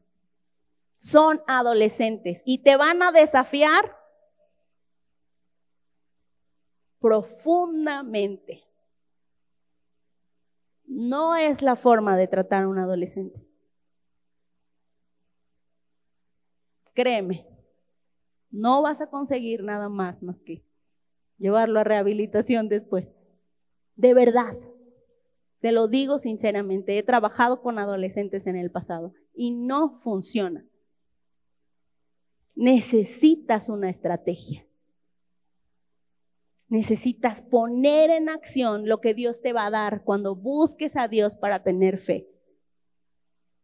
B: Son adolescentes y te van a desafiar profundamente. No es la forma de tratar a un adolescente. Créeme, no vas a conseguir nada más más que llevarlo a rehabilitación después. De verdad, te lo digo sinceramente, he trabajado con adolescentes en el pasado y no funciona. Necesitas una estrategia. Necesitas poner en acción lo que Dios te va a dar cuando busques a Dios para tener fe.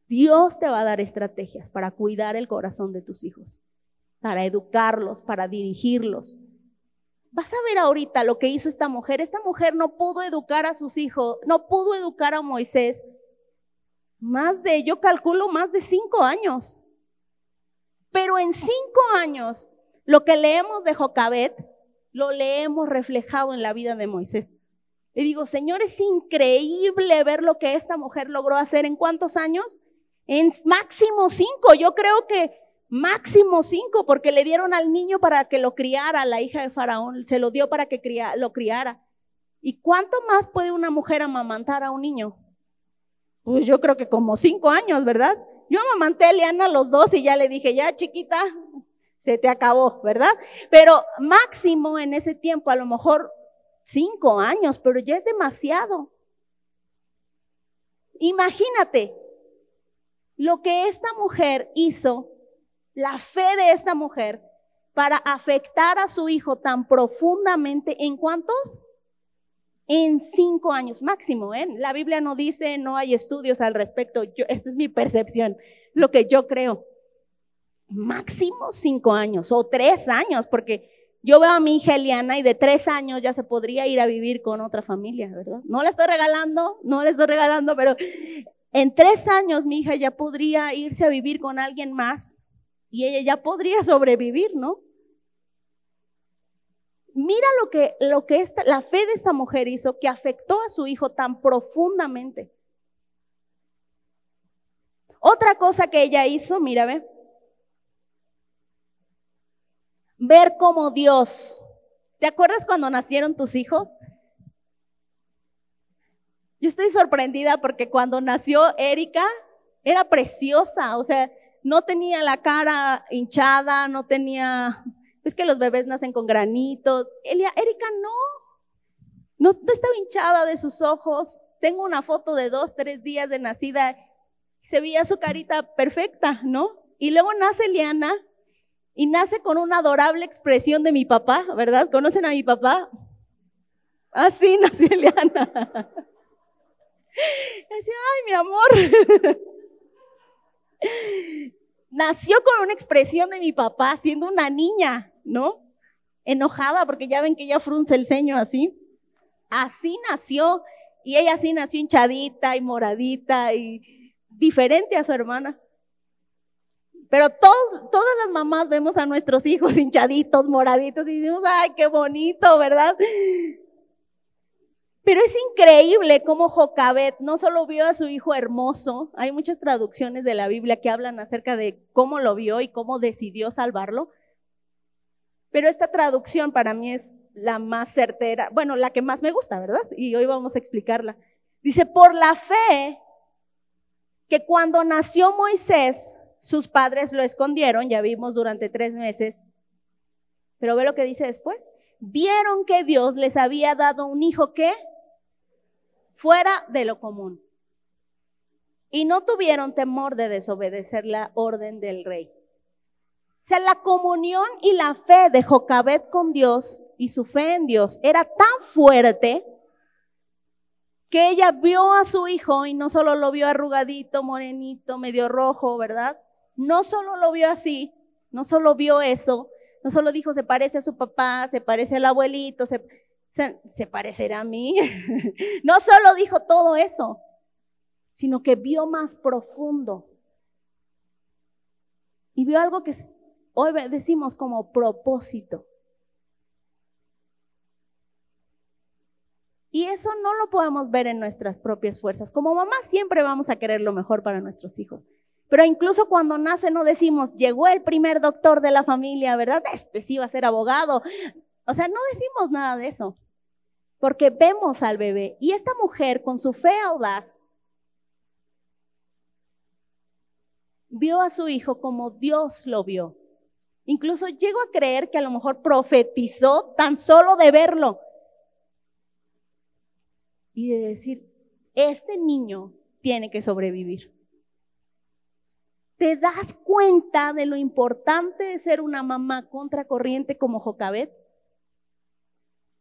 B: Dios te va a dar estrategias para cuidar el corazón de tus hijos, para educarlos, para dirigirlos. Vas a ver ahorita lo que hizo esta mujer. Esta mujer no pudo educar a sus hijos, no pudo educar a Moisés. Más de, yo calculo, más de cinco años. Pero en cinco años, lo que leemos de Jocabet, lo leemos reflejado en la vida de Moisés. Le digo, Señor, es increíble ver lo que esta mujer logró hacer en cuántos años? En máximo cinco. Yo creo que máximo cinco, porque le dieron al niño para que lo criara, la hija de Faraón, se lo dio para que lo criara. ¿Y cuánto más puede una mujer amamantar a un niño? Pues yo creo que como cinco años, ¿verdad? Yo amamanté a Eliana a los dos y ya le dije, ya chiquita, se te acabó, ¿verdad? Pero máximo en ese tiempo, a lo mejor cinco años, pero ya es demasiado. Imagínate lo que esta mujer hizo la fe de esta mujer para afectar a su hijo tan profundamente en cuántos? En cinco años máximo. ¿eh? La Biblia no dice, no hay estudios al respecto. Yo, esta es mi percepción, lo que yo creo. Máximo cinco años o tres años, porque yo veo a mi hija Eliana y de tres años ya se podría ir a vivir con otra familia, ¿verdad? No le estoy regalando, no le estoy regalando, pero en tres años mi hija ya podría irse a vivir con alguien más y ella ya podría sobrevivir, ¿no? Mira lo que, lo que esta, la fe de esta mujer hizo que afectó a su hijo tan profundamente. Otra cosa que ella hizo, mira, ve. Ver cómo Dios. ¿Te acuerdas cuando nacieron tus hijos? Yo estoy sorprendida porque cuando nació Erika, era preciosa, o sea, no tenía la cara hinchada, no tenía, es que los bebés nacen con granitos. Elia, Erika no, no, estaba hinchada de sus ojos. Tengo una foto de dos, tres días de nacida, se veía su carita perfecta, ¿no? Y luego nace Eliana y nace con una adorable expresión de mi papá, ¿verdad? ¿Conocen a mi papá? Así ah, nació Eliana. Decía, ay, mi amor. Nació con una expresión de mi papá, siendo una niña, ¿no? Enojada porque ya ven que ella frunce el ceño así. Así nació. Y ella así nació hinchadita y moradita y diferente a su hermana. Pero todos, todas las mamás vemos a nuestros hijos hinchaditos, moraditos y decimos, ay, qué bonito, ¿verdad? Pero es increíble cómo Jocabet no solo vio a su hijo hermoso, hay muchas traducciones de la Biblia que hablan acerca de cómo lo vio y cómo decidió salvarlo, pero esta traducción para mí es la más certera, bueno, la que más me gusta, ¿verdad? Y hoy vamos a explicarla. Dice, por la fe que cuando nació Moisés, sus padres lo escondieron, ya vimos durante tres meses, pero ve lo que dice después. Vieron que Dios les había dado un hijo que fuera de lo común. Y no tuvieron temor de desobedecer la orden del rey. O sea, la comunión y la fe de Jocabet con Dios y su fe en Dios era tan fuerte que ella vio a su hijo y no solo lo vio arrugadito, morenito, medio rojo, ¿verdad? No solo lo vio así, no solo vio eso, no solo dijo se parece a su papá, se parece al abuelito, se, se, parecerá a mí. no solo dijo todo eso, sino que vio más profundo. Y vio algo que hoy decimos como propósito. Y eso no lo podemos ver en nuestras propias fuerzas. Como mamá siempre vamos a querer lo mejor para nuestros hijos. Pero incluso cuando nace no decimos, llegó el primer doctor de la familia, ¿verdad? Este sí va a ser abogado. O sea, no decimos nada de eso. porque vemos al bebé. Y esta mujer, con su fe audaz, vio a su hijo como Dios lo vio. Incluso llego a creer que a lo mejor profetizó tan solo de verlo y de decir, este niño tiene que sobrevivir. ¿Te das cuenta de lo importante de ser una mamá contracorriente como Jocabet?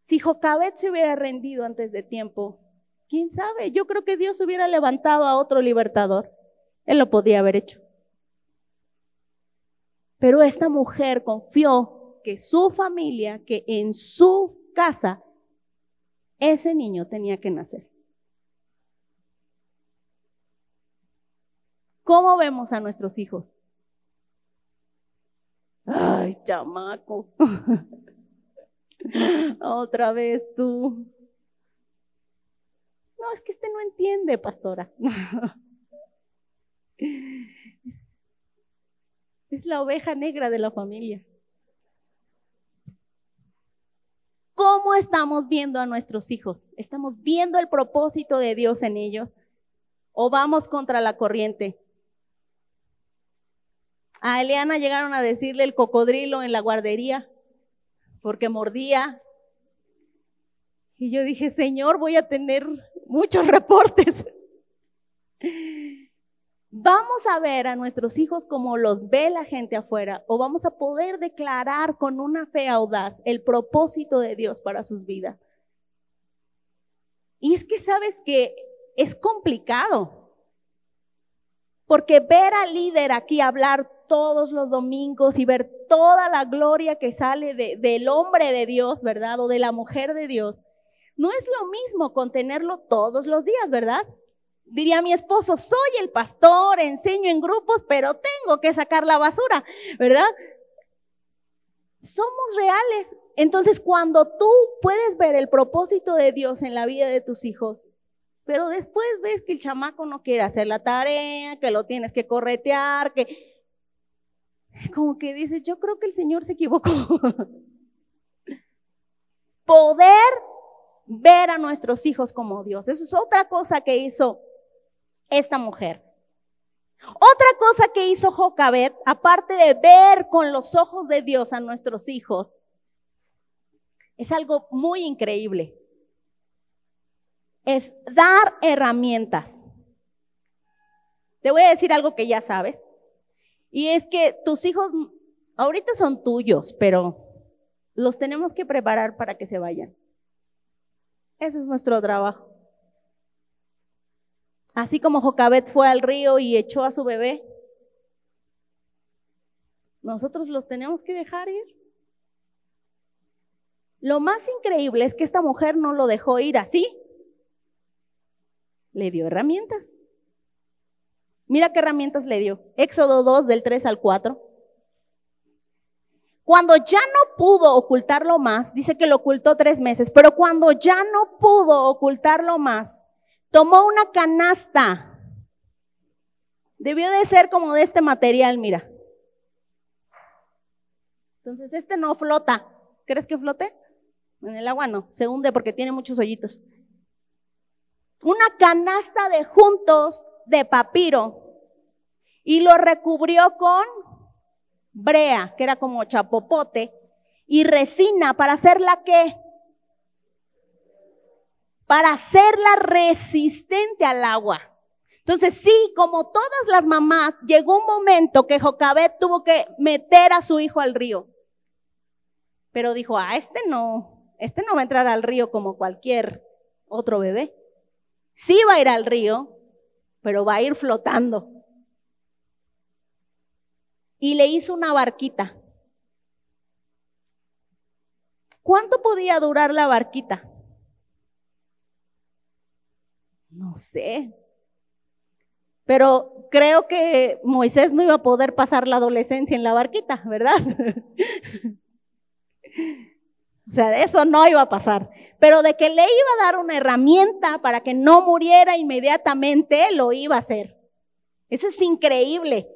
B: Si Jocabet se hubiera rendido antes de tiempo, quién sabe, yo creo que Dios hubiera levantado a otro libertador. Él lo podía haber hecho. Pero esta mujer confió que su familia, que en su casa, ese niño tenía que nacer. ¿Cómo vemos a nuestros hijos? Ay, chamaco. Otra vez tú. No, es que este no entiende, pastora. Es la oveja negra de la familia. ¿Cómo estamos viendo a nuestros hijos? ¿Estamos viendo el propósito de Dios en ellos? ¿O vamos contra la corriente? A Eliana llegaron a decirle el cocodrilo en la guardería porque mordía. Y yo dije, Señor, voy a tener muchos reportes. ¿Vamos a ver a nuestros hijos como los ve la gente afuera o vamos a poder declarar con una fe audaz el propósito de Dios para sus vidas? Y es que sabes que es complicado, porque ver al líder aquí hablar todos los domingos y ver toda la gloria que sale del hombre de Dios, ¿verdad? O de la mujer de Dios, no es lo mismo contenerlo todos los días, ¿verdad? Diría mi esposo, soy el pastor, enseño en grupos, pero tengo que sacar la basura, ¿verdad? Somos reales. Entonces, cuando tú puedes ver el propósito de Dios en la vida de tus hijos, pero después ves que el chamaco no quiere hacer la tarea, que lo tienes que corretear, que como que dices, yo creo que el Señor se equivocó. Poder ver a nuestros hijos como Dios. Eso es otra cosa que hizo esta mujer. Otra cosa que hizo Jocabet, aparte de ver con los ojos de Dios a nuestros hijos, es algo muy increíble. Es dar herramientas. Te voy a decir algo que ya sabes. Y es que tus hijos ahorita son tuyos, pero los tenemos que preparar para que se vayan. Eso es nuestro trabajo. Así como Jocabet fue al río y echó a su bebé, nosotros los tenemos que dejar ir. Lo más increíble es que esta mujer no lo dejó ir así. Le dio herramientas. Mira qué herramientas le dio. Éxodo 2 del 3 al 4. Cuando ya no pudo ocultarlo más, dice que lo ocultó tres meses, pero cuando ya no pudo ocultarlo más, Tomó una canasta. Debió de ser como de este material, mira. Entonces, este no flota. ¿Crees que flote? En el agua no, se hunde porque tiene muchos hoyitos. Una canasta de juntos de papiro y lo recubrió con brea, que era como chapopote, y resina para hacer la que para hacerla resistente al agua. Entonces sí, como todas las mamás, llegó un momento que Jocabet tuvo que meter a su hijo al río. Pero dijo, ah, este no, este no va a entrar al río como cualquier otro bebé. Sí va a ir al río, pero va a ir flotando. Y le hizo una barquita. ¿Cuánto podía durar la barquita? No sé. Pero creo que Moisés no iba a poder pasar la adolescencia en la barquita, ¿verdad? o sea, eso no iba a pasar. Pero de que le iba a dar una herramienta para que no muriera inmediatamente, lo iba a hacer. Eso es increíble.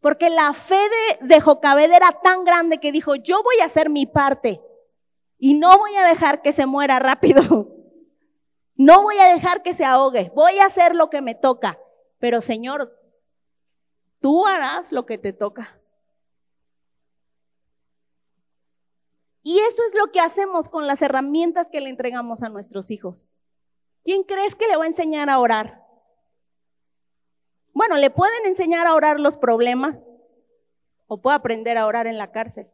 B: Porque la fe de, de Jocabed era tan grande que dijo, yo voy a hacer mi parte. Y no voy a dejar que se muera rápido. No voy a dejar que se ahogue. Voy a hacer lo que me toca. Pero Señor, tú harás lo que te toca. Y eso es lo que hacemos con las herramientas que le entregamos a nuestros hijos. ¿Quién crees que le va a enseñar a orar? Bueno, le pueden enseñar a orar los problemas o puede aprender a orar en la cárcel.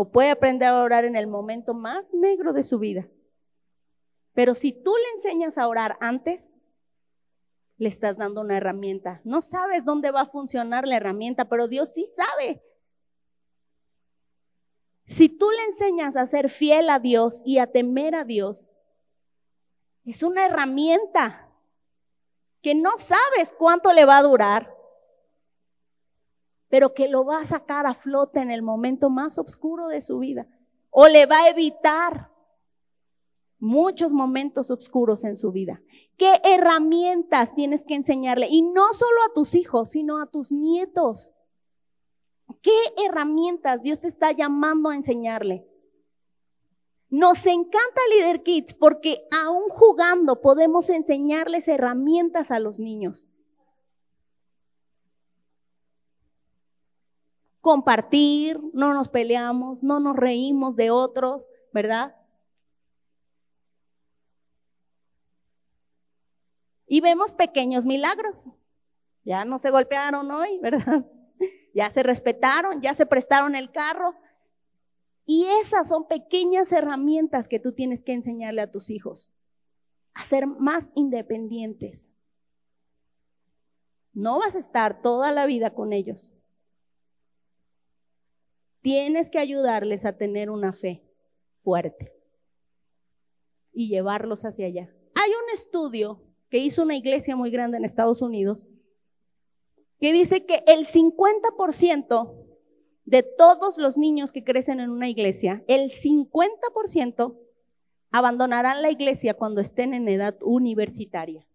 B: O puede aprender a orar en el momento más negro de su vida. Pero si tú le enseñas a orar antes, le estás dando una herramienta. No sabes dónde va a funcionar la herramienta, pero Dios sí sabe. Si tú le enseñas a ser fiel a Dios y a temer a Dios, es una herramienta que no sabes cuánto le va a durar, pero que lo va a sacar a flote en el momento más oscuro de su vida. O le va a evitar muchos momentos oscuros en su vida. ¿Qué herramientas tienes que enseñarle? Y no solo a tus hijos, sino a tus nietos. ¿Qué herramientas Dios te está llamando a enseñarle? Nos encanta Leader Kids porque aún jugando podemos enseñarles herramientas a los niños. Compartir, no nos peleamos, no nos reímos de otros, ¿verdad? Y vemos pequeños milagros. Ya no se golpearon hoy, ¿verdad? Ya se respetaron, ya se prestaron el carro. Y esas son pequeñas herramientas que tú tienes que enseñarle a tus hijos. A ser más independientes. No vas a estar toda la vida con ellos. Tienes que ayudarles a tener una fe fuerte y llevarlos hacia allá. Hay un estudio que hizo una iglesia muy grande en Estados Unidos que dice que el 50% de todos los niños que crecen en una iglesia, el 50% abandonarán la iglesia cuando estén en edad universitaria.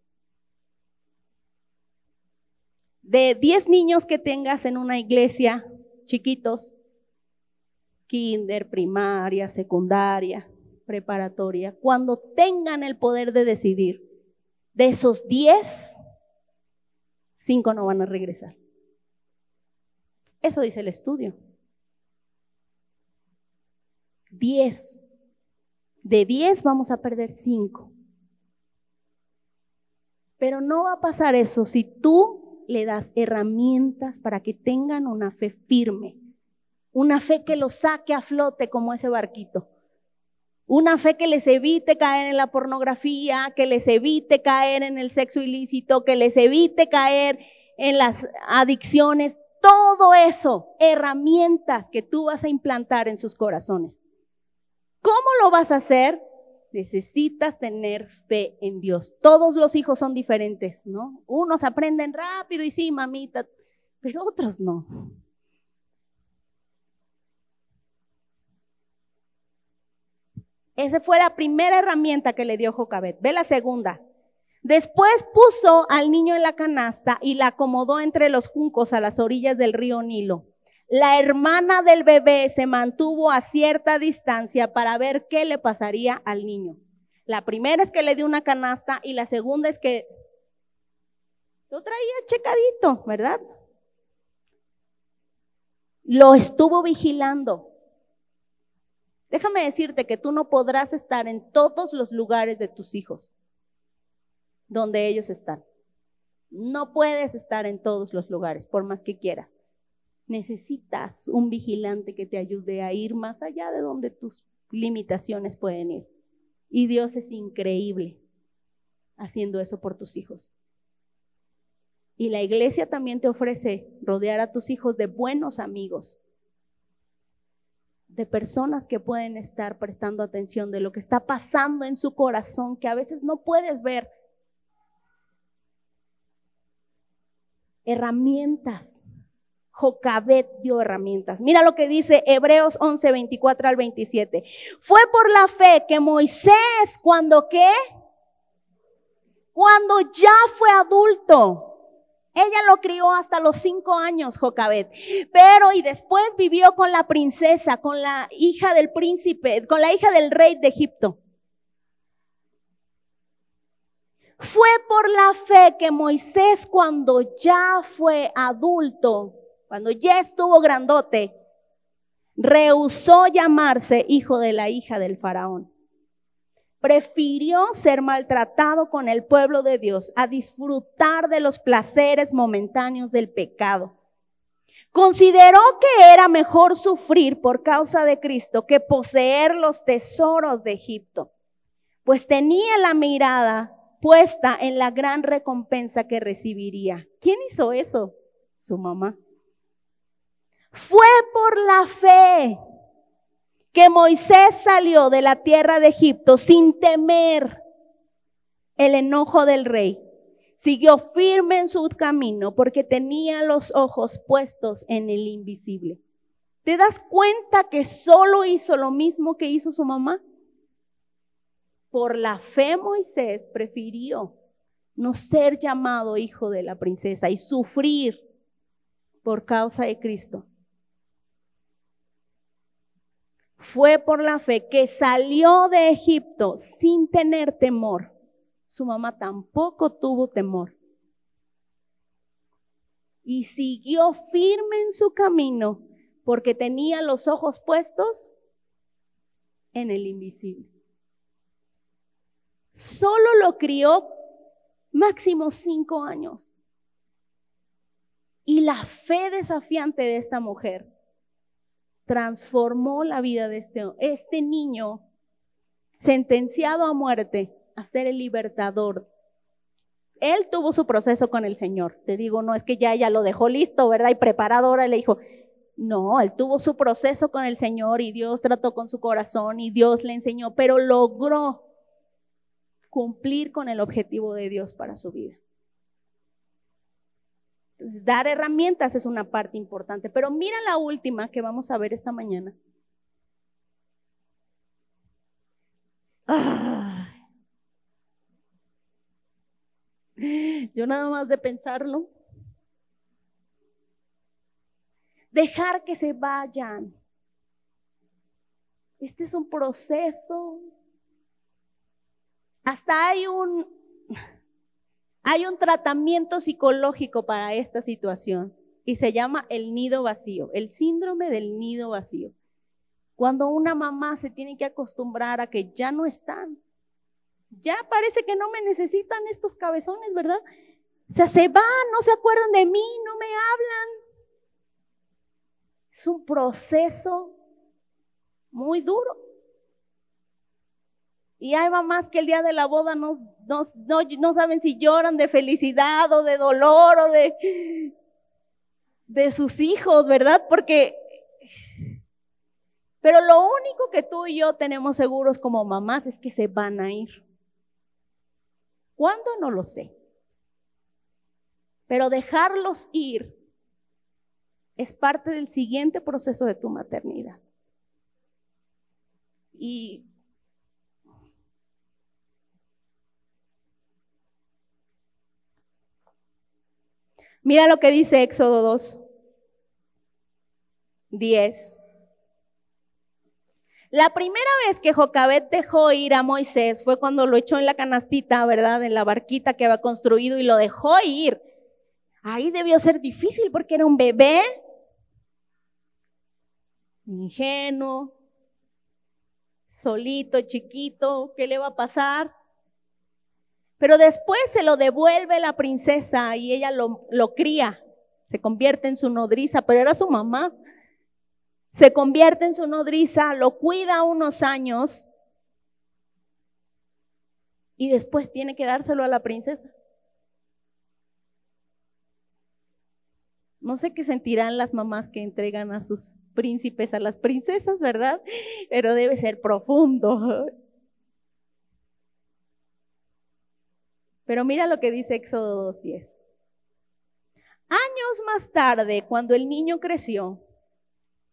B: De 10 niños que tengas en una iglesia, chiquitos, kinder, primaria, secundaria, preparatoria, cuando tengan el poder de decidir, de esos 10, 5 no van a regresar. Eso dice el estudio. 10. De 10 vamos a perder 5. Pero no va a pasar eso si tú le das herramientas para que tengan una fe firme una fe que los saque a flote como ese barquito. Una fe que les evite caer en la pornografía, que les evite caer en el sexo ilícito, que les evite caer en las adicciones. Todo eso, herramientas que tú vas a implantar en sus corazones. ¿Cómo lo vas a hacer? Necesitas tener fe en Dios. Todos los hijos son diferentes, ¿no? Unos aprenden rápido y sí, mamita, pero otros no. Esa fue la primera herramienta que le dio Jocabet. Ve la segunda. Después puso al niño en la canasta y la acomodó entre los juncos a las orillas del río Nilo. La hermana del bebé se mantuvo a cierta distancia para ver qué le pasaría al niño. La primera es que le dio una canasta y la segunda es que lo traía checadito, ¿verdad? Lo estuvo vigilando. Déjame decirte que tú no podrás estar en todos los lugares de tus hijos donde ellos están. No puedes estar en todos los lugares, por más que quieras. Necesitas un vigilante que te ayude a ir más allá de donde tus limitaciones pueden ir. Y Dios es increíble haciendo eso por tus hijos. Y la iglesia también te ofrece rodear a tus hijos de buenos amigos, de personas que pueden estar prestando atención de lo que está pasando en su corazón, que a veces no puedes ver. Herramientas. Jocabet dio herramientas. Mira lo que dice Hebreos 11, 24 al 27. Fue por la fe que Moisés, cuando qué? Cuando ya fue adulto, Ella lo crió hasta los cinco años, Jocabet. Pero y después vivió con la princesa, con la hija del príncipe, con la hija del rey de Egipto. Fue por la fe que Moisés cuando ya fue adulto, cuando ya estuvo grandote, rehusó llamarse hijo de la hija del faraón. Prefirió ser maltratado con el pueblo de Dios a disfrutar de los placeres momentáneos del pecado. Consideró que era mejor sufrir por causa de Cristo que poseer los tesoros de Egipto, pues tenía la mirada puesta en la gran recompensa que recibiría. ¿Quién hizo eso? Su mamá. Fue por la fe que Moisés salió de la tierra de Egipto sin temer el enojo del rey. Siguió firme en su camino porque tenía los ojos puestos en el invisible. ¿Te das cuenta que solo hizo lo mismo que hizo su mamá? Por la fe Moisés prefirió no ser llamado hijo de la princesa y sufrir por causa de Cristo fue por la fe que salió de Egipto sin tener temor. Su mamá tampoco tuvo temor. Y siguió firme en su camino porque tenía los ojos puestos en el invisible. Solo lo crió máximo cinco años. Y la fe desafiante de esta mujer transformó la vida de este, este niño sentenciado a muerte a ser el libertador. Él tuvo su proceso con el Señor. Te digo, no es que ya ella lo dejó listo, ¿verdad? Y preparado ahora le dijo, no, él tuvo su proceso con el Señor y Dios trató con su corazón y Dios le enseñó, pero logró cumplir con el objetivo de Dios para su vida dar herramientas es una parte importante. Pero mira la última que vamos a ver esta mañana. Yo nada más de pensarlo. Dejar que se vayan. Este es un proceso. Hasta hay un, hay un tratamiento psicológico para esta situación y se llama el nido vacío, el síndrome del nido vacío. Cuando una mamá se tiene que acostumbrar a que ya no están, ya parece que no me necesitan estos cabezones, ¿verdad? O sea, se van, no se acuerdan de mí, no me hablan. Es un proceso muy duro. Y hay mamás que el día de la boda no, no, saben si lloran de felicidad o de dolor o de, de sus hijos, ¿verdad? Porque... Pero lo único que tú y yo tenemos seguros como mamás es que se van a ir. ¿Cuándo? No lo sé. Pero dejarlos ir es parte del siguiente proceso de tu maternidad. Y Mira lo que dice Éxodo 2, 10. La primera vez que Jocabet dejó ir a Moisés fue cuando lo echó en la canastita, ¿verdad? En la barquita que había construido y lo dejó ir. Ahí debió ser difícil porque era un bebé ingenuo, solito, chiquito, ¿qué le va a pasar? Pero después se lo devuelve la princesa y ella lo, lo cría, se convierte en su nodriza, pero era su mamá. Se convierte en su nodriza, lo cuida unos años y después tiene que dárselo a la princesa. No sé qué sentirán las mamás que entregan a sus príncipes a las princesas, ¿verdad? Pero debe ser profundo. Pero mira lo que dice Éxodo 2.10. Años más tarde, cuando el niño creció,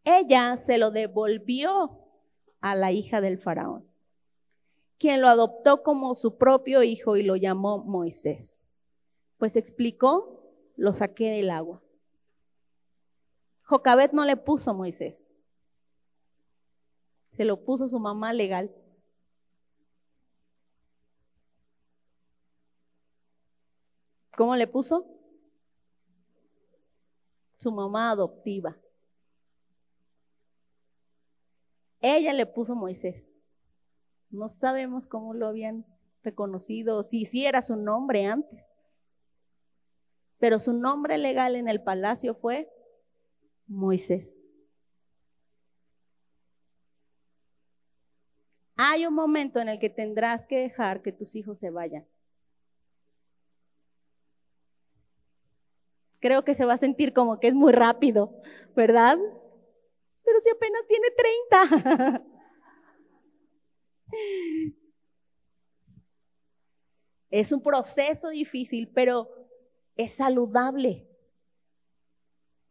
B: ella se lo devolvió a la hija del faraón, quien lo adoptó como su propio hijo y lo llamó Moisés, pues explicó lo saqué del agua. Jocabet no le puso Moisés. Se lo puso su mamá legal. ¿Cómo le puso? Su mamá adoptiva. Ella le puso Moisés. No sabemos cómo lo habían reconocido, si sí era su nombre antes. Pero su nombre legal en el palacio fue Moisés. Hay un momento en el que tendrás que dejar que tus hijos se vayan. Creo que se va a sentir como que es muy rápido, ¿verdad? Pero si apenas tiene 30. Es un proceso difícil, pero es saludable.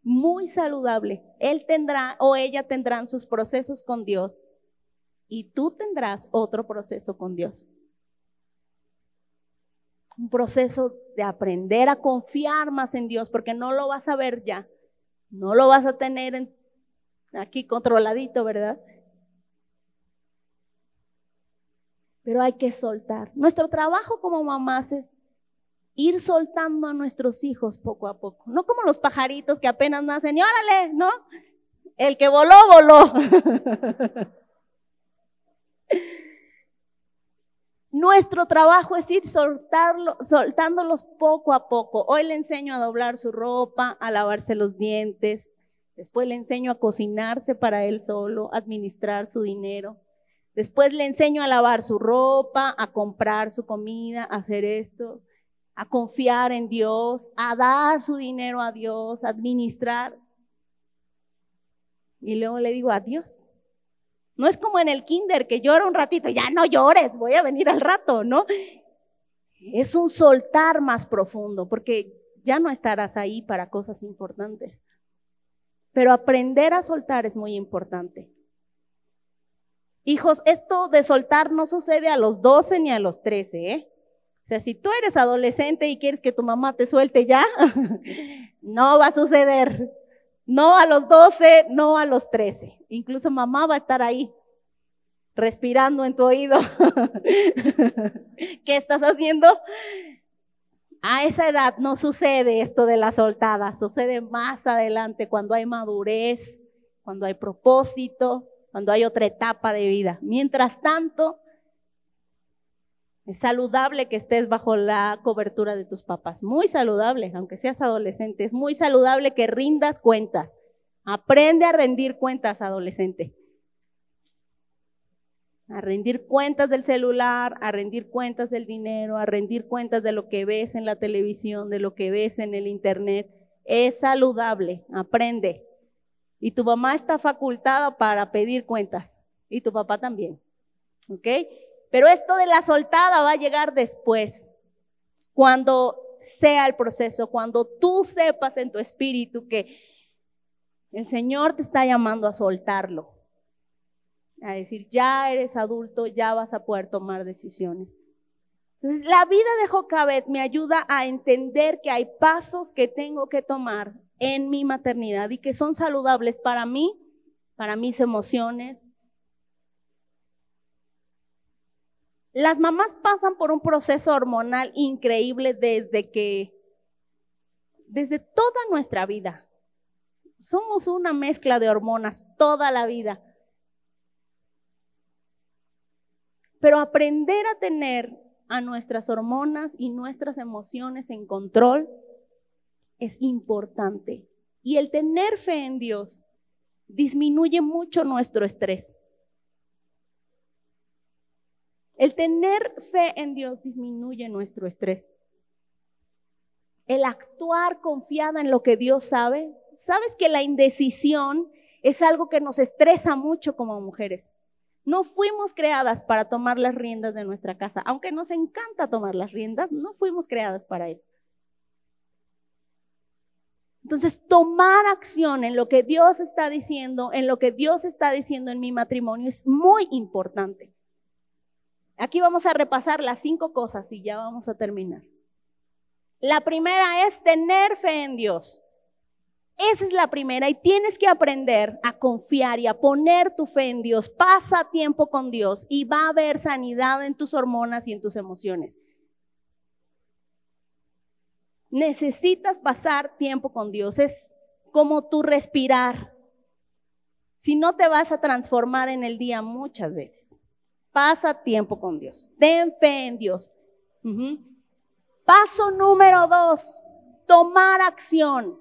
B: Muy saludable. Él tendrá o ella tendrán sus procesos con Dios y tú tendrás otro proceso con Dios. Un proceso de aprender a confiar más en Dios, porque no lo vas a ver ya, no lo vas a tener aquí controladito, ¿verdad? Pero hay que soltar. Nuestro trabajo como mamás es ir soltando a nuestros hijos poco a poco, no como los pajaritos que apenas nacen y órale, ¿no? El que voló, voló. Nuestro trabajo es ir soltándolos poco a poco. Hoy le enseño a doblar su ropa, a lavarse los dientes. Después le enseño a cocinarse para él solo, administrar su dinero. Después le enseño a lavar su ropa, a comprar su comida, a hacer esto, a confiar en Dios, a dar su dinero a Dios, a administrar. Y luego le digo adiós. No es como en el kinder que llora un ratito, ya no llores, voy a venir al rato, ¿no? Es un soltar más profundo, porque ya no estarás ahí para cosas importantes. Pero aprender a soltar es muy importante. Hijos, esto de soltar no sucede a los 12 ni a los 13, ¿eh? O sea, si tú eres adolescente y quieres que tu mamá te suelte ya, no va a suceder. No a los 12, no a los 13. Incluso mamá va a estar ahí, respirando en tu oído. ¿Qué estás haciendo? A esa edad no sucede esto de la soltada, sucede más adelante cuando hay madurez, cuando hay propósito, cuando hay otra etapa de vida. Mientras tanto, es saludable que estés bajo la cobertura de tus papás. Muy saludable, aunque seas adolescente. Es muy saludable que rindas cuentas. Aprende a rendir cuentas, adolescente. A rendir cuentas del celular, a rendir cuentas del dinero, a rendir cuentas de lo que ves en la televisión, de lo que ves en el internet. Es saludable, aprende. Y tu mamá está facultada para pedir cuentas. Y tu papá también. ¿Ok? Pero esto de la soltada va a llegar después, cuando sea el proceso, cuando tú sepas en tu espíritu que el Señor te está llamando a soltarlo, a decir, ya eres adulto, ya vas a poder tomar decisiones. Entonces, la vida de Jocabet me ayuda a entender que hay pasos que tengo que tomar en mi maternidad y que son saludables para mí, para mis emociones, Las mamás pasan por un proceso hormonal increíble desde que, desde toda nuestra vida. Somos una mezcla de hormonas toda la vida. Pero aprender a tener a nuestras hormonas y nuestras emociones en control es importante. Y el tener fe en Dios disminuye mucho nuestro estrés. El tener fe en Dios disminuye nuestro estrés. El actuar confiada en lo que Dios sabe. Sabes que la indecisión es algo que nos estresa mucho como mujeres. No fuimos creadas para tomar las riendas de nuestra casa. Aunque nos encanta tomar las riendas, no fuimos creadas para eso. Entonces, tomar acción en lo que Dios está diciendo, en lo que Dios está diciendo en mi matrimonio es muy importante. Aquí vamos a repasar las cinco cosas y ya vamos a terminar. La primera es tener fe en Dios. Esa es la primera y tienes que aprender a confiar y a poner tu fe en Dios. Pasa tiempo con Dios y va a haber sanidad en tus hormonas y en tus emociones. Necesitas pasar tiempo con Dios. Es como tu respirar. Si no te vas a transformar en el día muchas veces. Pasa tiempo con Dios. Ten fe en Dios. Paso número dos, tomar acción.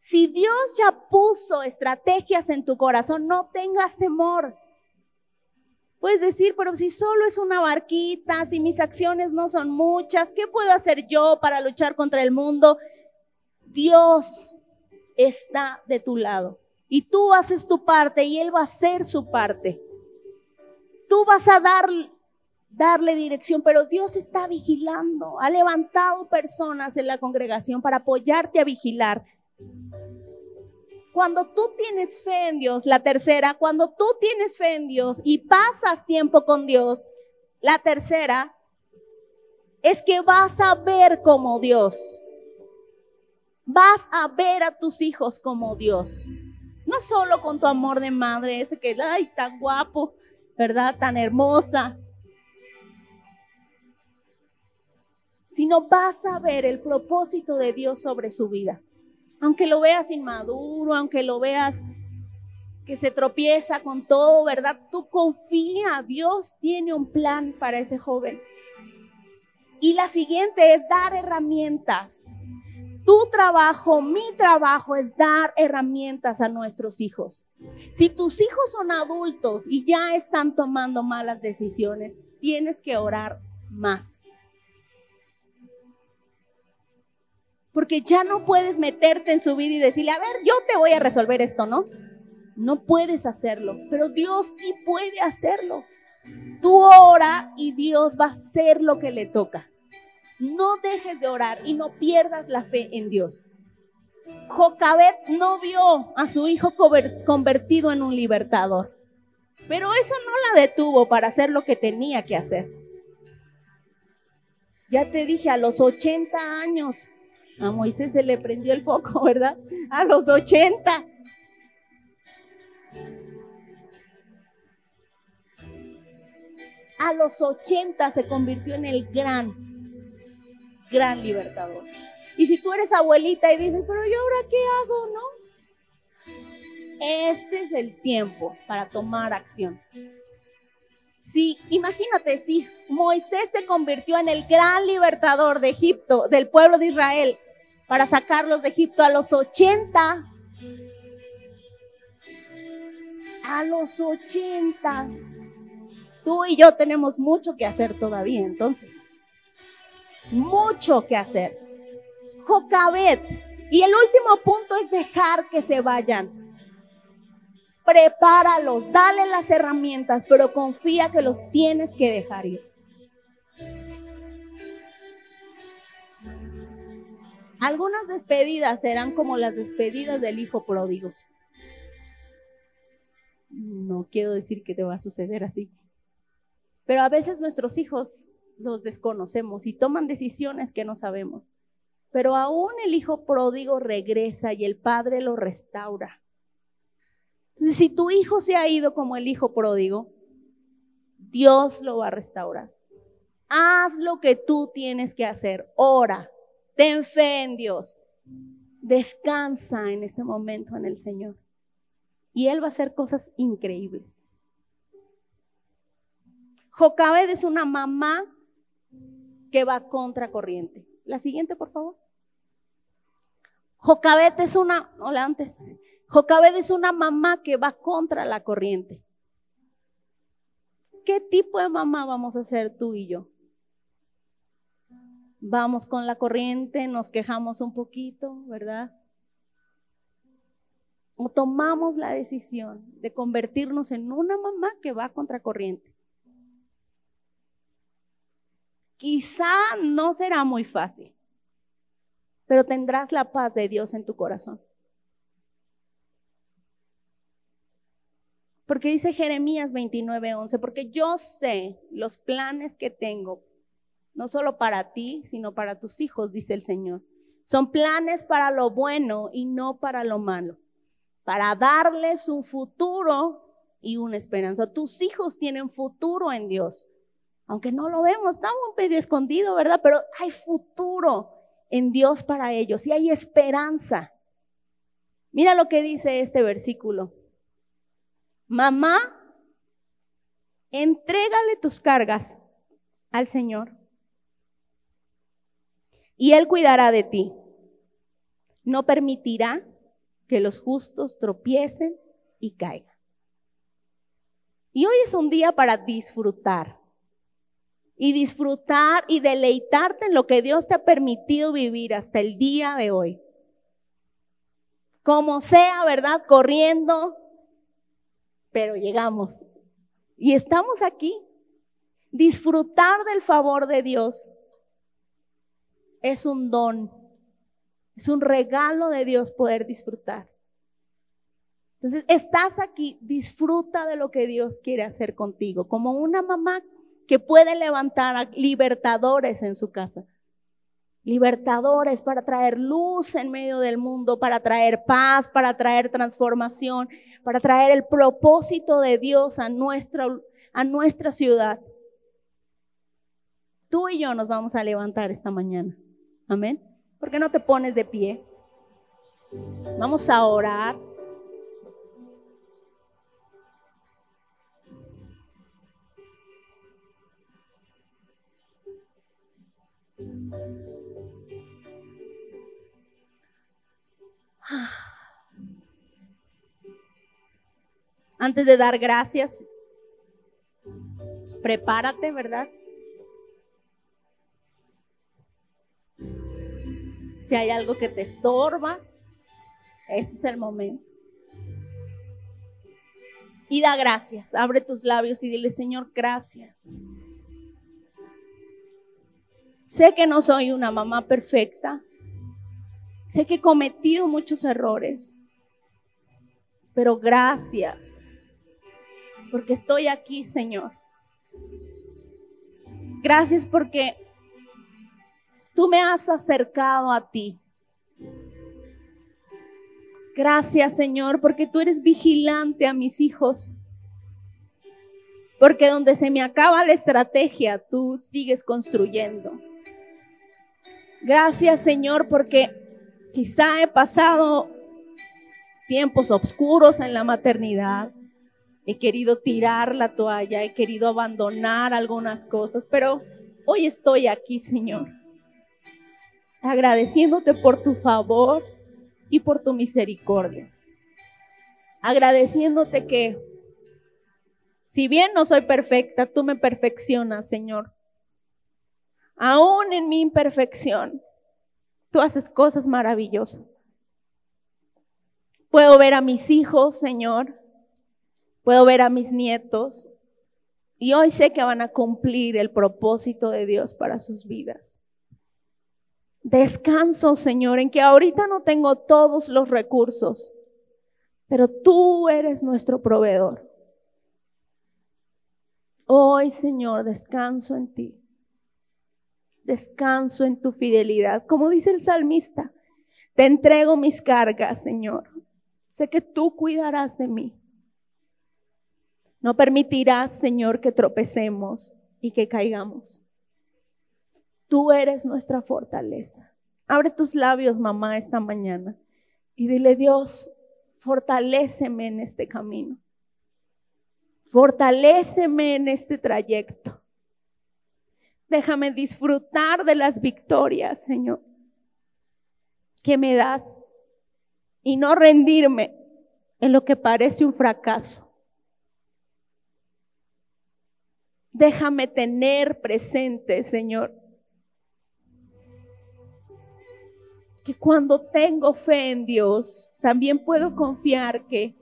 B: Si Dios ya puso estrategias en tu corazón, no tengas temor. Puedes decir, pero si solo es una barquita, si mis acciones no son muchas, ¿qué puedo hacer yo para luchar contra el mundo? Dios está de tu lado y tú haces tu parte y Él va a hacer su parte. Tú vas a dar, darle dirección, pero Dios está vigilando, ha levantado personas en la congregación para apoyarte a vigilar cuando tú tienes fe en Dios, la tercera, cuando tú tienes fe en Dios y pasas tiempo con Dios, la tercera, es que vas a ver como Dios. Vas a ver a tus hijos como Dios. No solo con tu amor de madre, ese que, ay, tan guapo, ¿verdad? Tan hermosa. Sino vas a ver el propósito de Dios sobre su vida aunque lo veas inmaduro, aunque lo veas que se tropieza con todo, ¿verdad? Tú confía, Dios tiene un plan para ese joven. Y la siguiente es dar herramientas. Tu trabajo, mi trabajo es dar herramientas a nuestros hijos. Si tus hijos son adultos y ya están tomando malas decisiones, tienes que orar más. porque ya no puedes meterte en su vida y decirle, a ver, yo te voy a resolver esto, ¿no? No puedes hacerlo, pero Dios sí puede hacerlo. Tú ora y Dios va a hacer lo que le toca. No dejes de orar y no pierdas la fe en Dios. Jocabet no vio a su hijo convertido en un libertador, pero eso no la detuvo para hacer lo que tenía que hacer. Ya te dije, a los 80 años a Moisés se le prendió el foco, ¿verdad? A los 80. A los 80 se convirtió en el gran, gran libertador. Y si tú eres abuelita y dices, pero yo ahora qué hago, ¿no? Este es el tiempo para tomar acción. Si, imagínate, si Moisés se convirtió en el gran libertador de Egipto, del pueblo de Israel, para sacarlos de Egipto a los 80. A los 80. Tú y yo tenemos mucho que hacer todavía, entonces. Mucho que hacer. Jocabet. Y el último punto es dejar que se vayan. Prepáralos, dale las herramientas, pero confía que los tienes que dejar ir. Algunas despedidas serán como las despedidas del hijo pródigo. No quiero decir que te va a suceder así. Pero a veces nuestros hijos los desconocemos y toman decisiones que no sabemos. Pero aún el hijo pródigo regresa y el padre lo restaura. si tu hijo se ha ido como el hijo pródigo, Dios lo va a restaurar. Haz lo que tú tienes que hacer. Ora, Ten fe en Dios. Descansa en este momento en el Señor. Y Él va a hacer cosas increíbles. Jocabed es una mamá que va contra corriente. La siguiente, por favor. Jocabed es una, hola antes. Jocabed es una mamá que va contra la corriente. ¿Qué tipo de mamá vamos a ser tú y yo? vamos con la corriente, nos quejamos un poquito, ¿verdad? O tomamos la decisión de convertirnos en una mamá que va contra corriente. Quizá no será muy fácil, pero tendrás la paz de Dios en tu corazón. Porque dice Jeremías 29:11, porque yo sé los planes que tengo no solo para ti, sino para tus hijos, dice el Señor. Son planes para lo bueno y no para lo malo, para darles un futuro y una esperanza. Tus hijos tienen futuro en Dios, aunque no lo vemos, estamos un medio escondido, ¿verdad? Pero hay futuro en Dios para ellos y hay esperanza. Mira lo que dice este versículo. Mamá, entrégale tus cargas al Señor y Él cuidará de ti. No permitirá que los justos tropiecen y caigan. Y hoy es un día para disfrutar. Y disfrutar y deleitarte en lo que Dios te ha permitido vivir hasta el día de hoy. Como sea, ¿verdad? Corriendo, pero llegamos. Y estamos aquí. Disfrutar del favor de Dios es un don, es un regalo de Dios poder disfrutar. Entonces, estás aquí, disfruta de lo que Dios quiere hacer contigo, como una mamá que puede levantar a libertadores en su casa. Libertadores para traer luz en medio del mundo, para traer paz, para traer transformación, para traer el propósito de Dios a nuestra, a nuestra ciudad. Tú y yo nos vamos a levantar esta mañana. Amén. ¿Por qué no te pones de pie? Vamos a orar. Antes de dar gracias, prepárate, ¿verdad? Si hay algo que te estorba, este es el momento. Y da gracias. Abre tus labios y dile, Señor, gracias. Sé que no soy una mamá perfecta. Sé que he cometido muchos errores. Pero gracias. Porque estoy aquí, Señor. Gracias porque Tú me has acercado a ti. Gracias, Señor, porque tú eres vigilante a mis hijos. Porque donde se me acaba la estrategia, tú sigues construyendo. Gracias, Señor, porque quizá he pasado tiempos oscuros en la maternidad. He querido tirar la toalla, he querido abandonar algunas cosas, pero hoy estoy aquí, Señor agradeciéndote por tu favor y por tu misericordia. Agradeciéndote que, si bien no soy perfecta, tú me perfeccionas, Señor. Aún en mi imperfección, tú haces cosas maravillosas. Puedo ver a mis hijos, Señor. Puedo ver a mis nietos. Y hoy sé que van a cumplir el propósito de Dios para sus vidas. Descanso, Señor, en que ahorita no tengo todos los recursos, pero tú eres nuestro proveedor. Hoy, Señor, descanso en ti. Descanso en tu fidelidad. Como dice el salmista, te entrego mis cargas, Señor. Sé que tú cuidarás de mí. No permitirás, Señor, que tropecemos y que caigamos. Tú eres nuestra fortaleza. Abre tus labios, mamá, esta mañana y dile, Dios, fortaléceme en este camino. Fortaléceme en este trayecto. Déjame disfrutar de las victorias, Señor, que me das y no rendirme en lo que parece un fracaso. Déjame tener presente, Señor, que cuando tengo fe en Dios, también puedo confiar que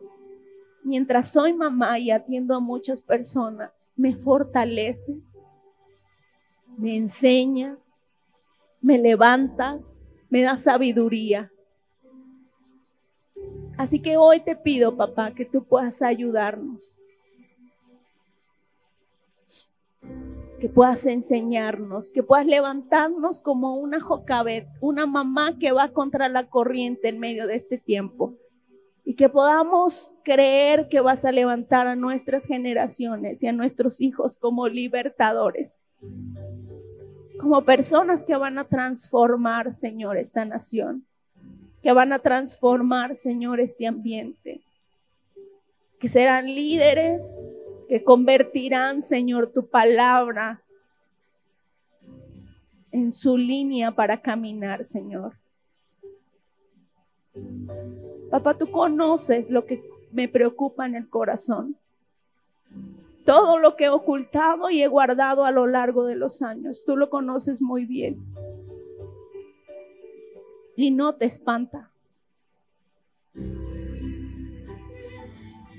B: mientras soy mamá y atiendo a muchas personas, me fortaleces, me enseñas, me levantas, me das sabiduría. Así que hoy te pido, papá, que tú puedas ayudarnos. que puedas enseñarnos, que puedas levantarnos como una Jocabet, una mamá que va contra la corriente en medio de este tiempo. Y que podamos creer que vas a levantar a nuestras generaciones y a nuestros hijos como libertadores, como personas que van a transformar, Señor, esta nación, que van a transformar, Señor, este ambiente, que serán líderes que convertirán, Señor, tu palabra en su línea para caminar, Señor. Papá, tú conoces lo que me preocupa en el corazón. Todo lo que he ocultado y he guardado a lo largo de los años, tú lo conoces muy bien. Y no te espanta.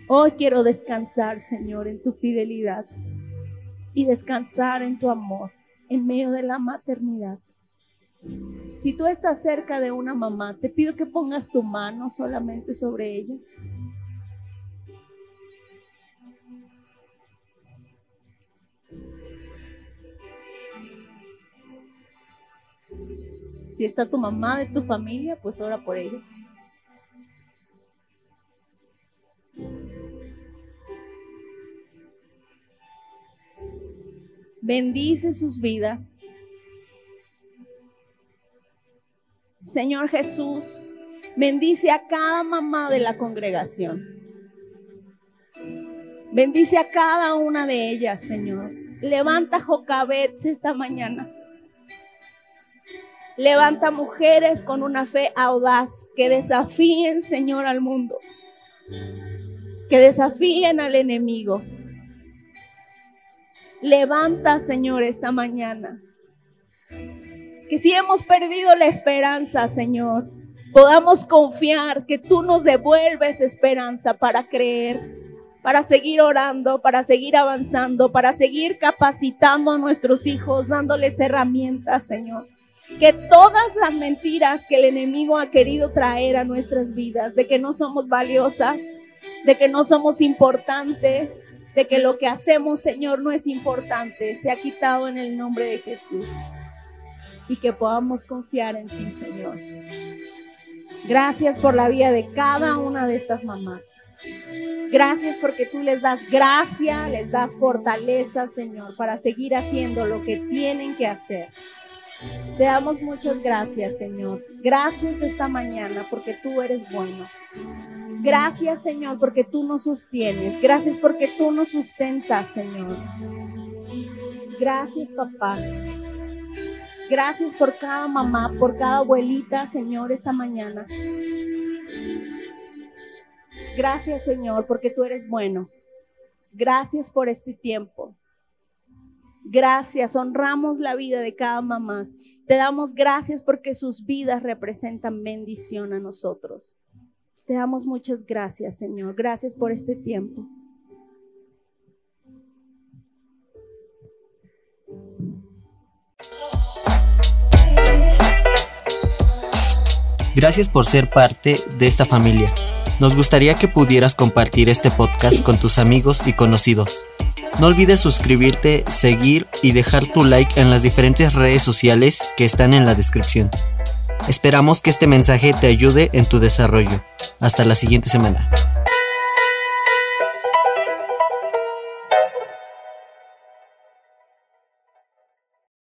B: Hoy quiero descansar, Señor, en tu fidelidad y descansar en tu amor en medio de la maternidad. Si tú estás cerca de una mamá, te pido que pongas tu mano solamente sobre ella. Si está tu mamá de tu familia, pues ora por ella. bendice sus vidas. Señor Jesús, bendice a cada mamá de la congregación. Bendice a cada una de ellas, Señor. Levanta Jocabets esta mañana. Levanta mujeres con una fe audaz que desafíen, Señor, al mundo. Que desafíen al enemigo. Levanta, Señor, esta mañana. Que si hemos perdido la esperanza, Señor, podamos confiar que tú nos devuelves esperanza para creer, para seguir orando, para seguir avanzando, para seguir capacitando a nuestros hijos, dándoles herramientas, Señor. Que todas las mentiras que el enemigo ha querido traer a nuestras vidas, de que no somos valiosas, de que no somos importantes, de que lo que hacemos, Señor, no es importante, se ha quitado en el nombre de Jesús. Y que podamos confiar en ti, Señor. Gracias por la vida de cada una de estas mamás. Gracias porque tú les das gracia, les das fortaleza, Señor, para seguir haciendo lo que tienen que hacer. Te damos muchas gracias, Señor. Gracias esta mañana porque tú eres bueno. Gracias, Señor, porque tú nos sostienes. Gracias porque tú nos sustentas, Señor. Gracias, papá. Gracias por cada mamá, por cada abuelita, Señor, esta mañana. Gracias, Señor, porque tú eres bueno. Gracias por este tiempo. Gracias, honramos la vida de cada mamá. Te damos gracias porque sus vidas representan bendición a nosotros. Te damos muchas gracias, Señor. Gracias por este tiempo.
A: Gracias por ser parte de esta familia. Nos gustaría que pudieras compartir este podcast con tus amigos y conocidos. No olvides suscribirte, seguir y dejar tu like en las diferentes redes sociales que están en la descripción. Esperamos que este mensaje te ayude en tu desarrollo. Hasta la siguiente semana.